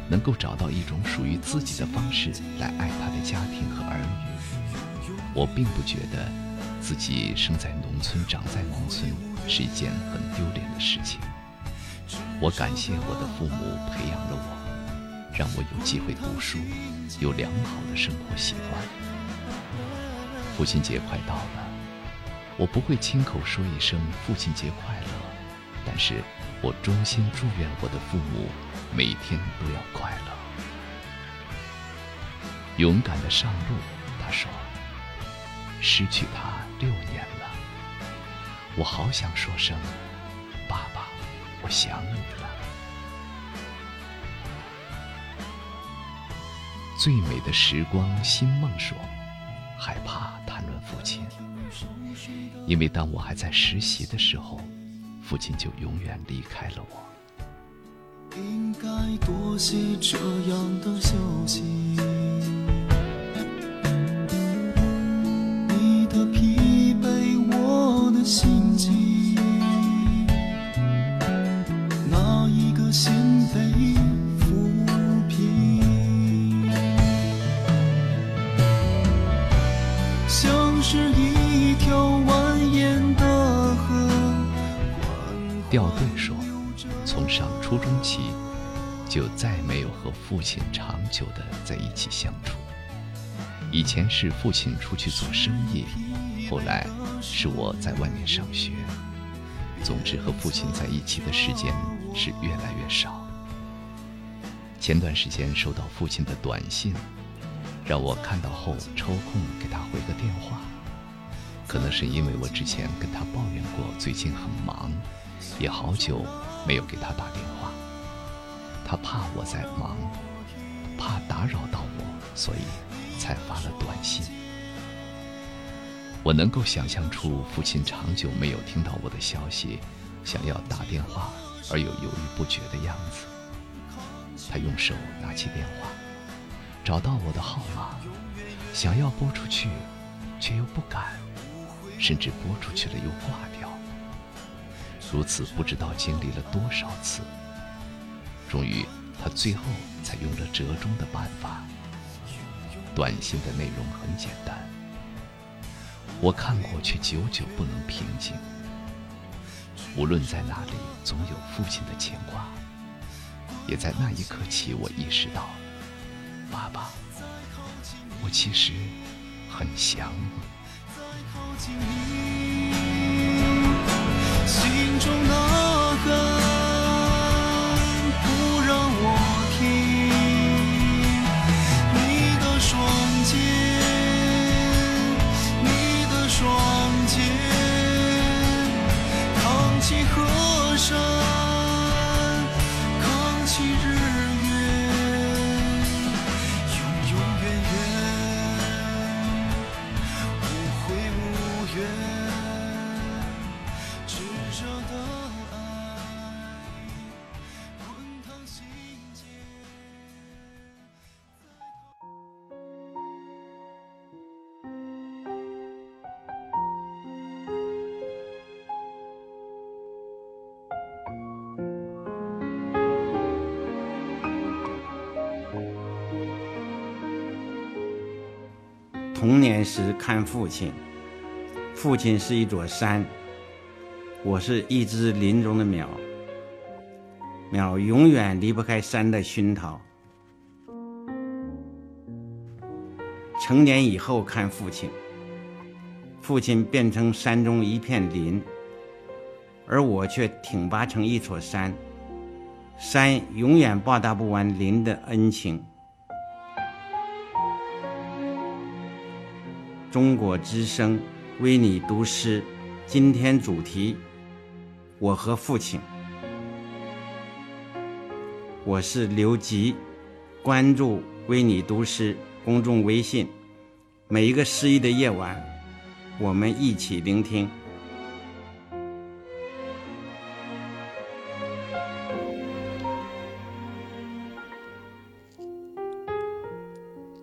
S3: 能够找到一种属于自己的方式来爱他的家庭和儿女。我并不觉得自己生在农村、长在农村是一件很丢脸的事情。我感谢我的父母培养了我，让我有机会读书，有良好的生活习惯。父亲节快到了，我不会亲口说一声父亲节快乐，但是我衷心祝愿我的父母每天都要快乐。勇敢的上路，他说。失去他六年了，我好想说声爸爸，我想你了。最美的时光，新梦说，害怕谈论父亲，因为当我还在实习的时候，父亲就永远离开了我。
S17: 应该多些这样的休息。
S3: 久的在一起相处。以前是父亲出去做生意，后来是我在外面上学。总之，和父亲在一起的时间是越来越少。前段时间收到父亲的短信，让我看到后抽空给他回个电话。可能是因为我之前跟他抱怨过最近很忙，也好久没有给他打电话。他怕我在忙，怕打扰到我，所以才发了短信。我能够想象出父亲长久没有听到我的消息，想要打电话而又犹豫不决的样子。他用手拿起电话，找到我的号码，想要拨出去，却又不敢，甚至拨出去了又挂掉。如此不知道经历了多少次，终于他最后才用了折中的办法。短信的内容很简单，我看过却久久不能平静。无论在哪里，总有父亲的牵挂。也在那一刻起，我意识到，爸爸，我其实很想你。
S17: 心中呐
S6: 时看父亲，父亲是一座山，我是一只林中的鸟。鸟永远离不开山的熏陶。成年以后看父亲，父亲变成山中一片林，而我却挺拔成一座山。山永远报答不完林的恩情。中国之声为你读诗，今天主题：我和父亲。我是刘吉，关注“为你读诗”公众微信，每一个失意的夜晚，我们一起聆听。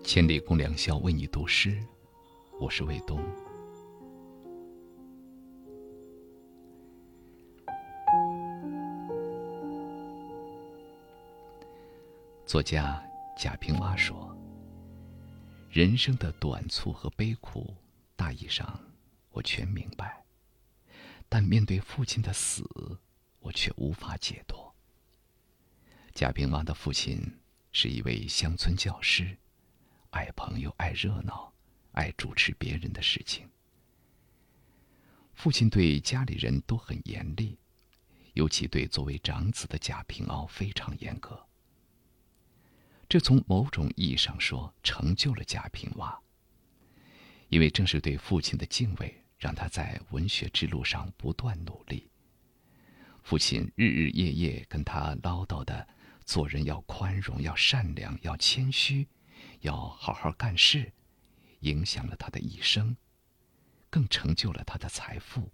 S3: 千里共良宵，为你读诗，我是卫东。作家贾平凹说：“人生的短促和悲苦，大意上我全明白，但面对父亲的死，我却无法解脱。”贾平凹的父亲是一位乡村教师，爱朋友，爱热闹，爱主持别人的事情。父亲对家里人都很严厉，尤其对作为长子的贾平凹非常严格。这从某种意义上说，成就了贾平凹。因为正是对父亲的敬畏，让他在文学之路上不断努力。父亲日日夜夜跟他唠叨的，做人要宽容，要善良，要谦虚，要好好干事，影响了他的一生，更成就了他的财富。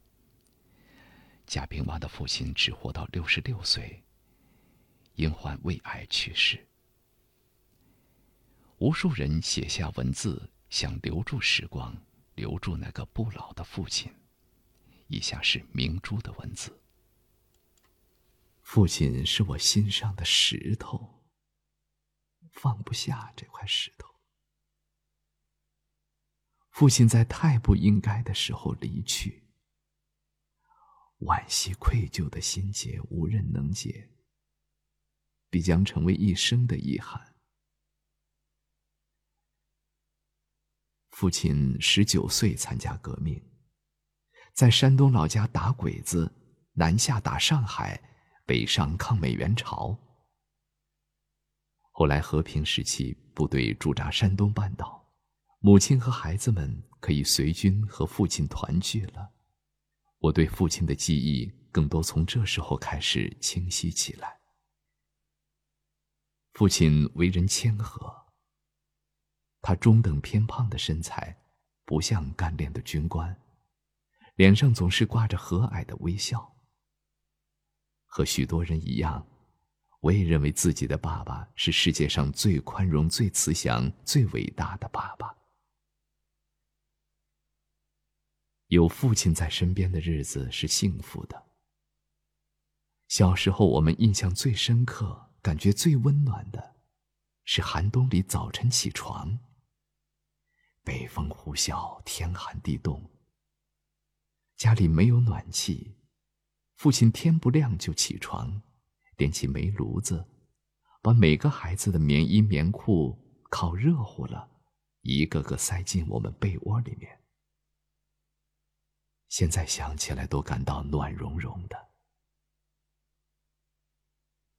S3: 贾平凹的父亲只活到六十六岁，因患胃癌去世。无数人写下文字，想留住时光，留住那个不老的父亲。以下是明珠的文字：父亲是我心上的石头，放不下这块石头。父亲在太不应该的时候离去，惋惜愧疚的心结无人能解，必将成为一生的遗憾。父亲十九岁参加革命，在山东老家打鬼子，南下打上海，北上抗美援朝。后来和平时期，部队驻扎山东半岛，母亲和孩子们可以随军和父亲团聚了。我对父亲的记忆更多从这时候开始清晰起来。父亲为人谦和。他中等偏胖的身材，不像干练的军官，脸上总是挂着和蔼的微笑。和许多人一样，我也认为自己的爸爸是世界上最宽容、最慈祥、最伟大的爸爸。有父亲在身边的日子是幸福的。小时候，我们印象最深刻、感觉最温暖的，是寒冬里早晨起床。北风呼啸，天寒地冻。家里没有暖气，父亲天不亮就起床，点起煤炉子，把每个孩子的棉衣棉裤烤热乎了，一个个塞进我们被窝里面。现在想起来都感到暖融融的。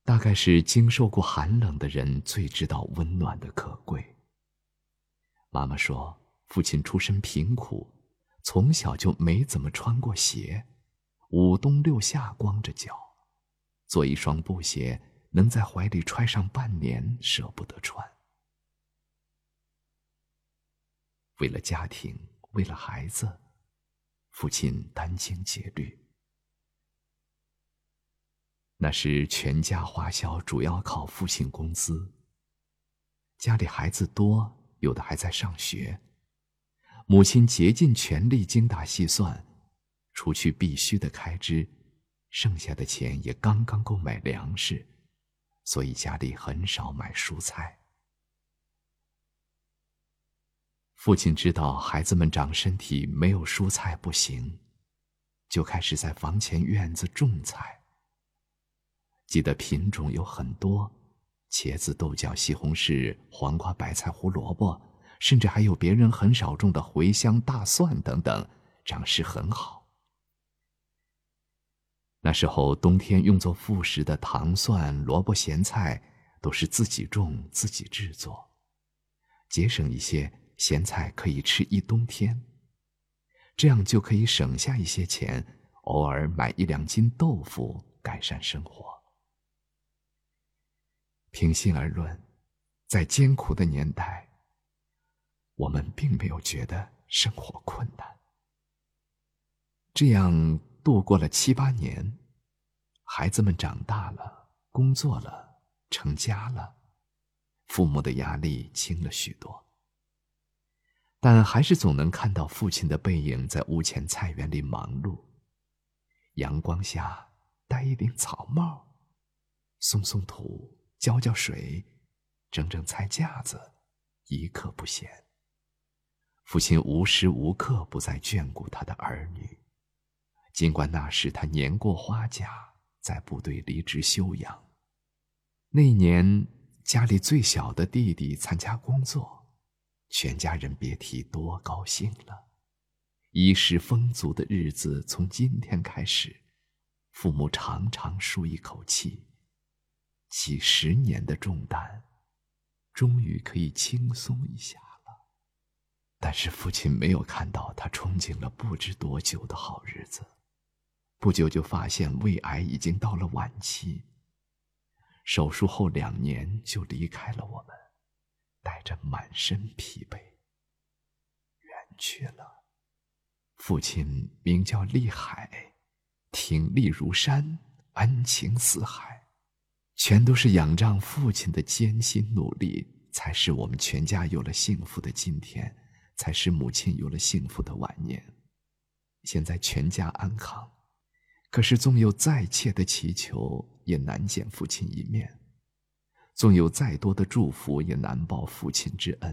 S3: 大概是经受过寒冷的人最知道温暖的可贵。妈妈说，父亲出身贫苦，从小就没怎么穿过鞋，五冬六夏光着脚，做一双布鞋能在怀里揣上半年，舍不得穿。为了家庭，为了孩子，父亲殚精竭虑。那时全家花销主要靠父亲工资，家里孩子多。有的还在上学，母亲竭尽全力精打细算，除去必须的开支，剩下的钱也刚刚够买粮食，所以家里很少买蔬菜。父亲知道孩子们长身体没有蔬菜不行，就开始在房前院子种菜。记得品种有很多，茄子、豆角、西红柿、黄瓜、白菜、胡萝卜，甚至还有别人很少种的茴香、大蒜等等，长势很好。那时候冬天用作副食的糖蒜、萝卜、咸菜，都是自己种自己制作，节省一些。咸菜可以吃一冬天，这样就可以省下一些钱，偶尔买一两斤豆腐，改善生活。平心而论，在艰苦的年代，我们并没有觉得生活困难。这样度过了七八年，孩子们长大了，工作了，成家了，父母的压力轻了许多。但还是总能看到父亲的背影在屋前菜园里忙碌，阳光下戴一顶草帽，松松土，浇浇水，整整菜架子，一刻不闲。父亲无时无刻不在眷顾他的儿女，尽管那时他年过花甲，在部队离职休养。那年家里最小的弟弟参加工作。全家人别提多高兴了，衣食丰足的日子从今天开始，父母长长舒一口气，几十年的重担，终于可以轻松一下了。但是父亲没有看到他憧憬了不知多久的好日子，不久就发现胃癌已经到了晚期，手术后两年就离开了我们。带着满身疲惫，远去了。父亲名叫厉海，挺立如山，恩情似海，全都是仰仗父亲的艰辛努力，才使我们全家有了幸福的今天，才使母亲有了幸福的晚年。现在全家安康，可是纵有再切的祈求，也难见父亲一面。纵有再多的祝福，也难报父亲之恩；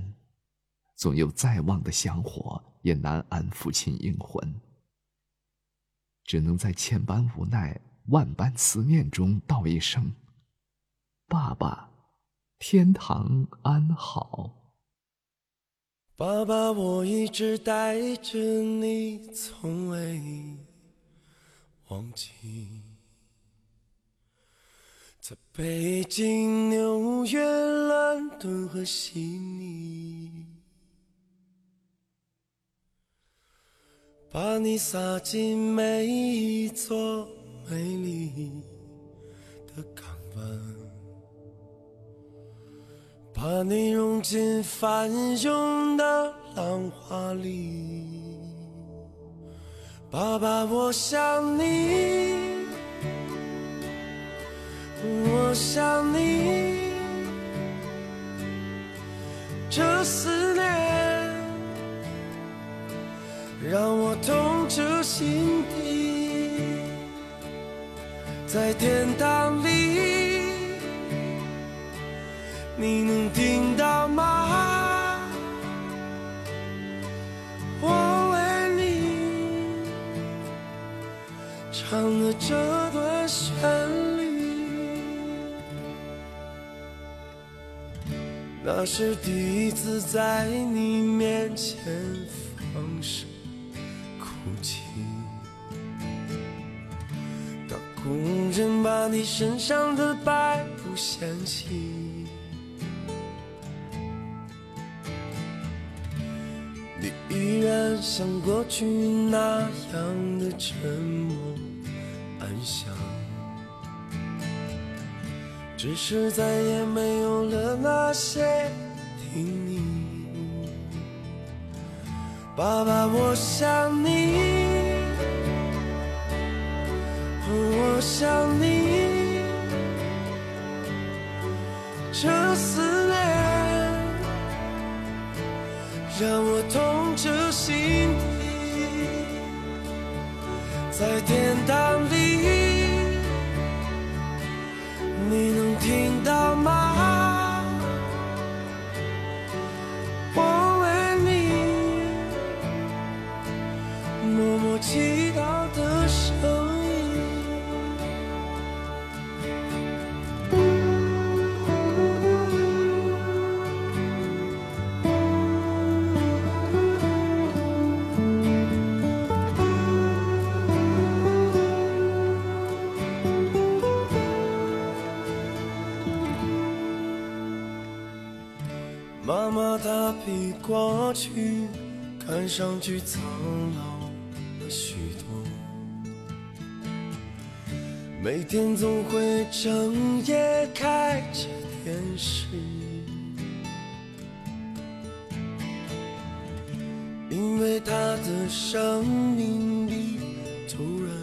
S3: 纵有再旺的香火，也难安父亲阴魂。只能在千般无奈、万般思念中道一声：“爸爸，天堂安好。”
S18: 爸爸，我一直带着你，从未忘记。在北京、纽约、伦敦和悉尼，把你撒进每一座美丽的港湾，把你融进翻涌的浪花里。爸爸，我想你。我想你，这思念让我痛彻心底。在天堂里，你能听到吗？我为你唱了这段旋律。那是第一次在你面前放声哭泣，当工人把你身上的白布掀起，你依然像过去那样的沉默安详。只是再也没有了那些听你，爸爸，我想你，我想你，这思念让我痛彻心底，在天堂里。你能听到吗？我为你默默祈祷。那比过去看上去苍老了许多。每天总会整夜开着电视，因为他的生命里突然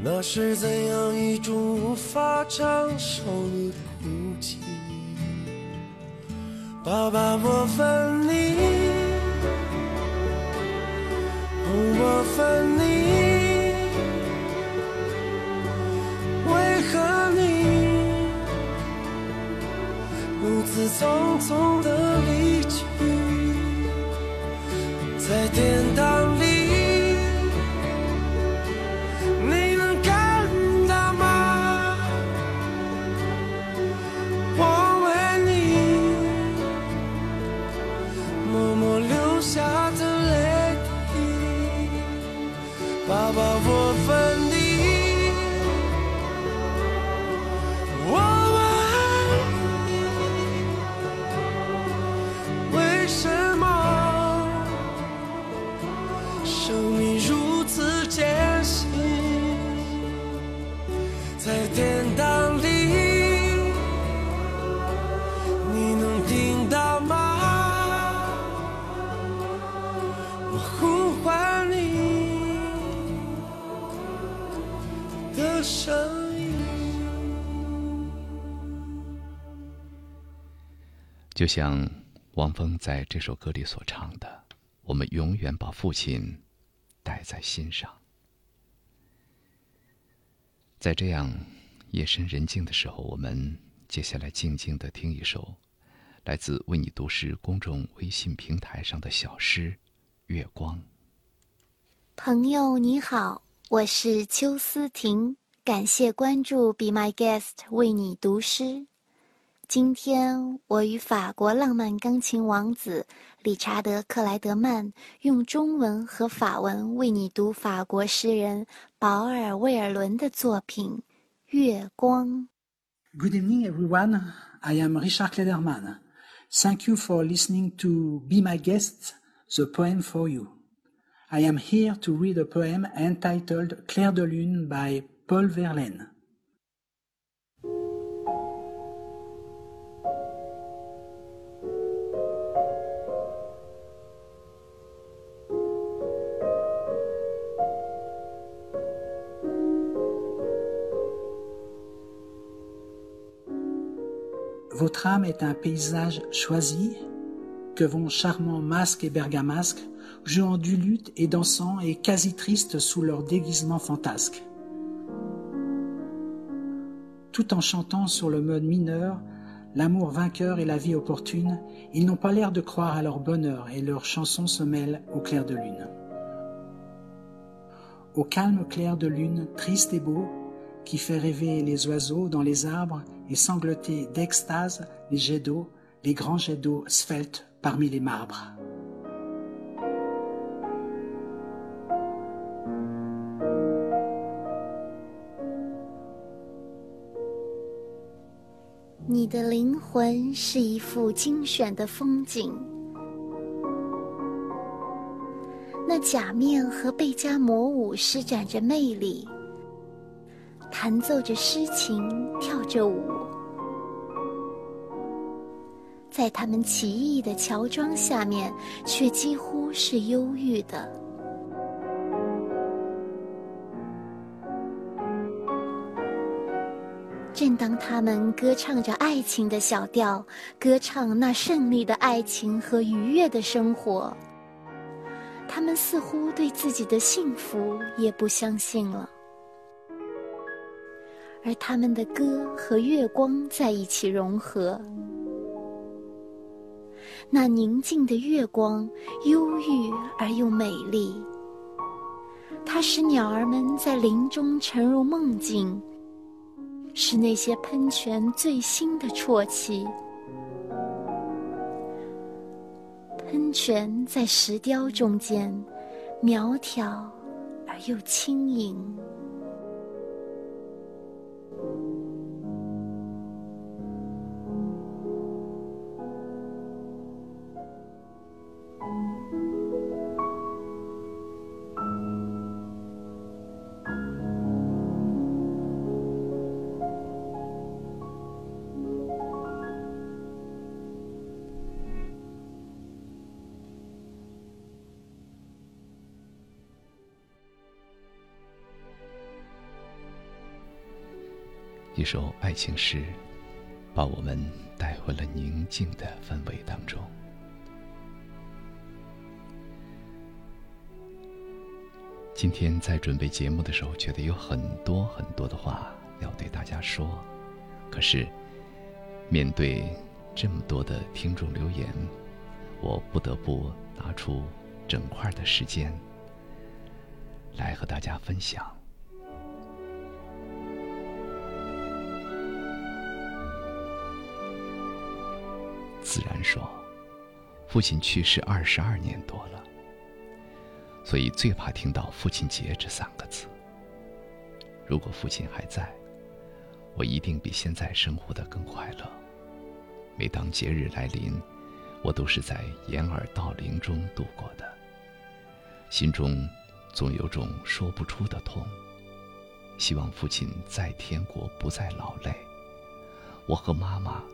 S18: 那是怎样一种无法承受的孤寂？爸爸，我分你，我分你，为何你如此匆匆的离去？在天堂里。
S3: 就像汪峰在这首歌里所唱的：“我们永远把父亲带在心上。”在这样夜深人静的时候，我们接下来静静的听一首来自为你读诗公众微信平台上的小诗《月光》。
S19: 朋友你好，我是邱思婷，感谢关注 Be My Guest 为你读诗。今天我与法国浪漫钢琴王子理查德·克莱德曼用中文和法文为你读法国诗人保尔·魏尔伦的作品《月光》。
S20: Good evening, everyone. I am Richard Klederman. Thank you for listening to Be My Guest, the poem for you. I am here to read a poem entitled Clair de Lune by Paul Verlaine. Votre âme est un paysage choisi que vont charmants masques et bergamasques, jouant du luth et dansant et quasi tristes sous leur déguisement fantasque. Tout en chantant sur le mode mineur, l'amour vainqueur et la vie opportune, ils n'ont pas l'air de croire à leur bonheur et leurs chansons se mêlent au clair de lune. Au calme clair de lune, triste et beau, qui fait rêver les oiseaux dans les arbres et sangloter d'extase les jets d'eau, les grands jets d'eau sveltes parmi les marbres.
S19: 你的灵魂是一幅精选的风景，那假面和贝加魔舞施展着魅力， 弹奏着诗情，跳着舞，在他们奇异的乔装下面，却几乎是忧郁的。正当他们歌唱着爱情的小调，歌唱那胜利的爱情和愉悦的生活，他们似乎对自己的幸福也不相信了。而他们的歌和月光在一起融合，那宁静的月光忧郁而又美丽，它使鸟儿们在林中沉入梦境。是那些喷泉最新的啜泣。喷泉在石雕中间，苗条而又轻盈。
S3: 情诗，把我们带回了宁静的氛围当中。今天在准备节目的时候，觉得有很多很多的话要对大家说，可是面对这么多的听众留言，我不得不拿出整块的时间来和大家分享。自然说，父亲去世二十二年多了。所以最怕听到父亲节这三个字。如果父亲还在，我一定比现在生活的更快乐。每当节日来临，我都是在掩耳盗铃中度过的。心中总有种说不出的痛。希望父亲在天国不再劳累，我和妈妈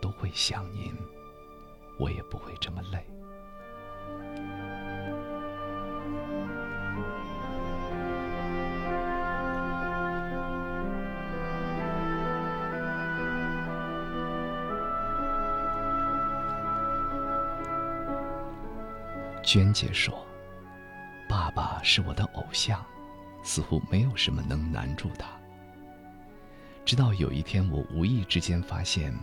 S3: 都会想您，我也不会这么累。娟姐说：“爸爸是我的偶像，似乎没有什么能难住他。直到有一天，我无意之间发现，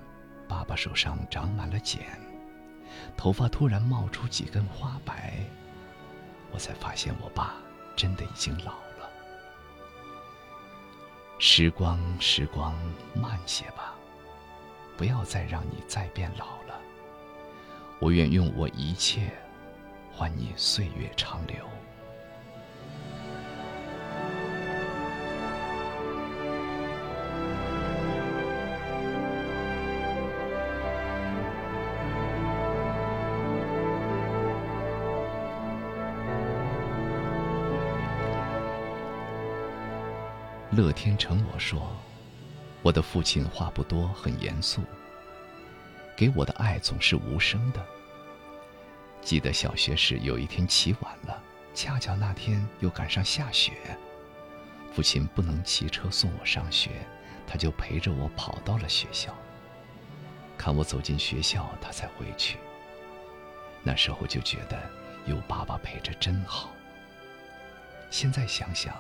S3: 爸爸手上长满了茧，头发突然冒出几根花白，我才发现我爸真的已经老了。时光，时光，慢些吧，不要再让你再变老了。我愿用我一切。”换你岁月长流。乐天成我说：“我的父亲话不多，很严肃，给我的爱总是无声的。”记得小学时有一天起晚了，恰巧那天又赶上下雪，父亲不能骑车送我上学，他就陪着我跑到了学校。看我走进学校，他才回去。那时候就觉得有爸爸陪着真好。现在想想，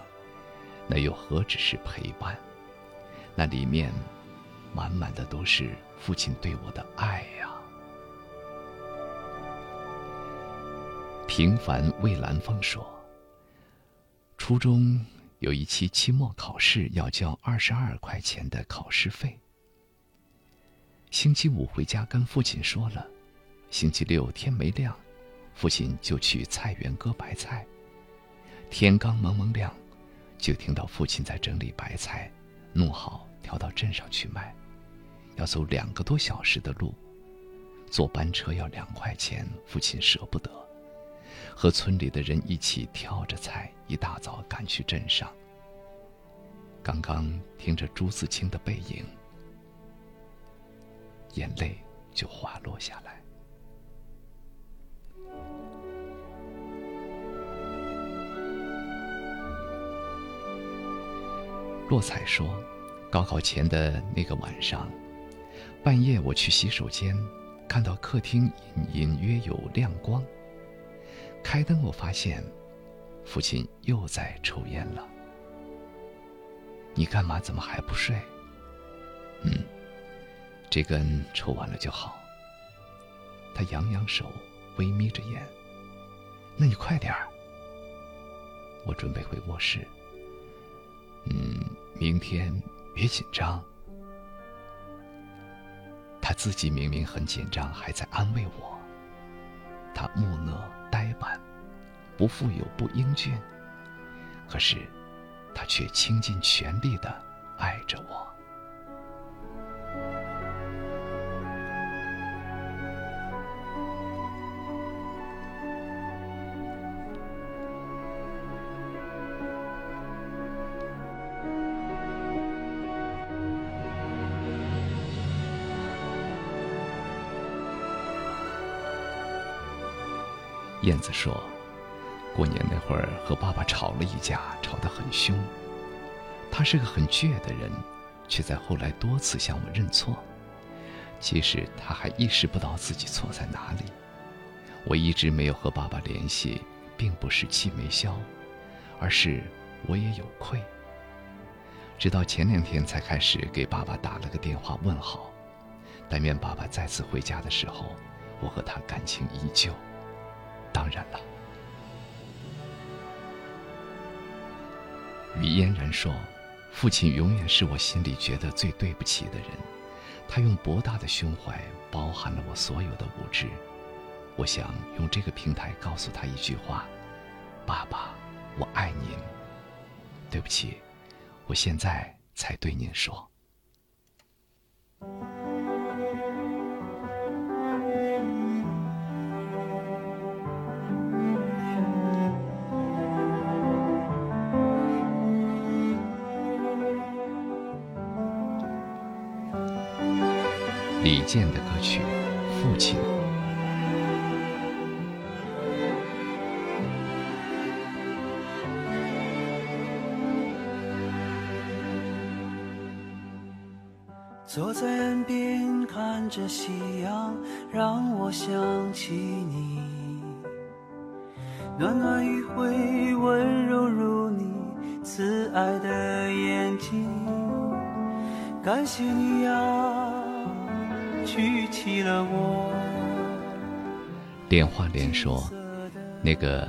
S3: 那又何止是陪伴？那里面满满的都是父亲对我的爱呀。平凡蔚蓝风说：“初中有一期期末考试要交二十二块钱的考试费。星期五回家跟父亲说了，星期六天没亮，父亲就去菜园割白菜。天刚蒙蒙亮，就听到父亲在整理白菜，弄好挑到镇上去卖，要走两个多小时的路，坐班车要两块钱，父亲舍不得。”和村里的人一起挑着菜，一大早赶去镇上。刚刚听着朱自清的背影，眼泪就滑落下来。洛彩说，高考前的那个晚上，半夜我去洗手间，看到客厅隐隐约有亮光。开灯，我发现，父亲又在抽烟了。你干嘛？怎么还不睡？嗯，这根抽完了就好。他扬扬手，微眯着眼。那你快点儿。我准备回卧室。嗯，明天别紧张。他自己明明很紧张，还在安慰我。他木讷。呆板，不富有，不英俊，可是，他却倾尽全力的爱着我。燕子说：“过年那会儿和爸爸吵了一架，吵得很凶。他是个很倔的人，却在后来多次向我认错。其实他还意识不到自己错在哪里。我一直没有和爸爸联系，并不是气没消，而是我也有愧。直到前两天才开始给爸爸打了个电话问好，但愿爸爸再次回家的时候，我和他感情依旧。当然了。于嫣然说：“父亲永远是我心里觉得最对不起的人。他用博大的胸怀包含了我所有的无知。我想用这个平台告诉他一句话：爸爸，我爱您。对不起，我现在才对您说。”李健的歌曲《父亲》。
S18: 坐在岸边看着夕阳，让我想起你。暖暖余晖，温柔如你慈爱的眼睛。感谢你呀。举起了我。
S3: 电话连说，那个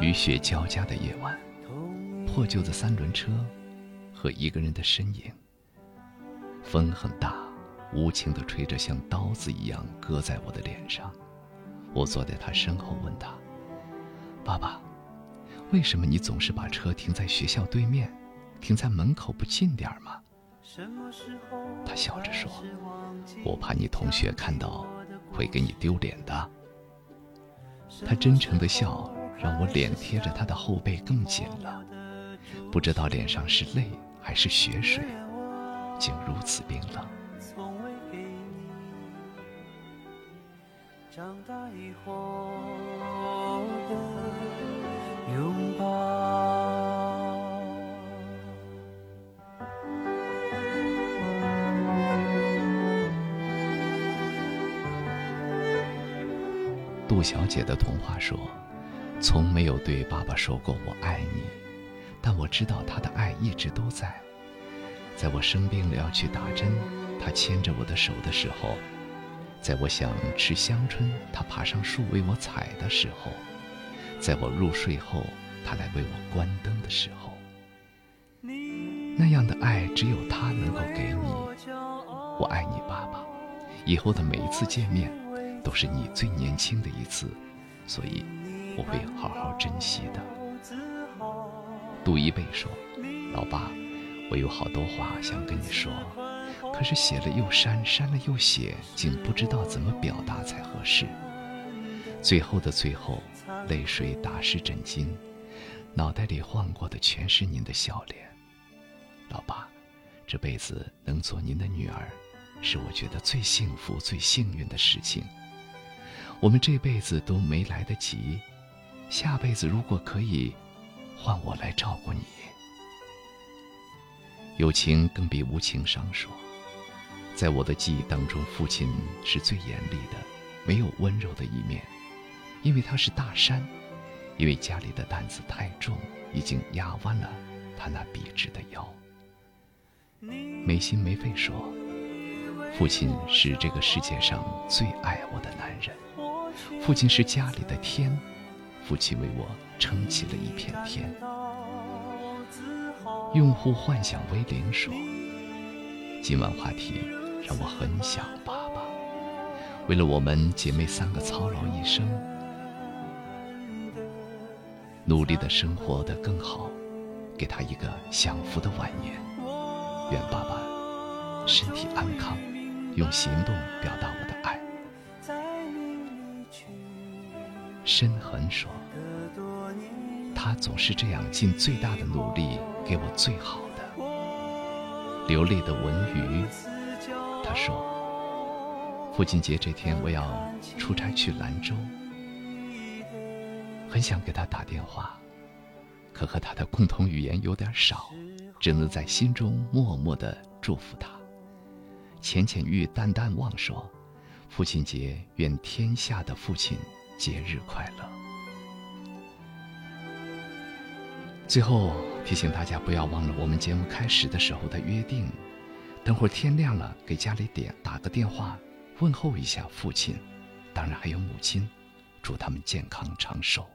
S3: 雨雪交加的夜晚，破旧的三轮车和一个人的身影。风很大，无情地吹着，像刀子一样割在我的脸上。我坐在他身后，问他：“爸爸，为什么你总是把车停在学校对面，停在门口不近点儿吗？”他笑着说：“我怕你同学看到，会给你丢脸的。”他真诚的笑让我脸贴着他的后背更紧了，不知道脸上是泪还是血水，竟如此冰冷。长大以后的拥抱。杜小姐的童话说：“从没有对爸爸说过我爱你，但我知道他的爱一直都在。在我生病了要去打针，他牵着我的手的时候；在我想吃香椿，他爬上树为我采的时候；在我入睡后，他来为我关灯的时候。那样的爱只有他能够给你。我爱你，爸爸。以后的每一次见面。”都是你最年轻的一次，所以我会好好珍惜的。杜一贝说：“老爸，我有好多话想跟你说，可是写了又删，删了又写，竟不知道怎么表达才合适。最后的最后，泪水打湿枕巾，脑袋里晃过的全是您的笑脸。老爸，这辈子能做您的女儿，是我觉得最幸福、最幸运的事情。”我们这辈子都没来得及，下辈子如果可以，换我来照顾你。有情更比无情伤说，在我的记忆当中，父亲是最严厉的，没有温柔的一面，因为他是大山，因为家里的担子太重，已经压弯了他那笔直的腰。没心没肺说，父亲是这个世界上最爱我的男人。父亲是家里的天，父亲为我撑起了一片天。用户幻想威灵说：“今晚话题让我很想爸爸，为了我们姐妹三个操劳一生，努力的生活的更好，给他一个享福的晚年。愿爸爸身体安康，用行动表达我的爱。”深痕说：“他总是这样尽最大的努力给我最好的。”流泪的文鱼，他说：“父亲节这天我要出差去兰州，很想给他打电话，可和他的共同语言有点少，只能在心中默默的祝福他。浅浅玉淡淡忘说：“父亲节，愿天下的父亲节日快乐。”最后提醒大家，不要忘了我们节目开始的时候的约定。等会儿天亮了，给家里点打个电话，问候一下父亲，当然还有母亲，祝他们健康长寿。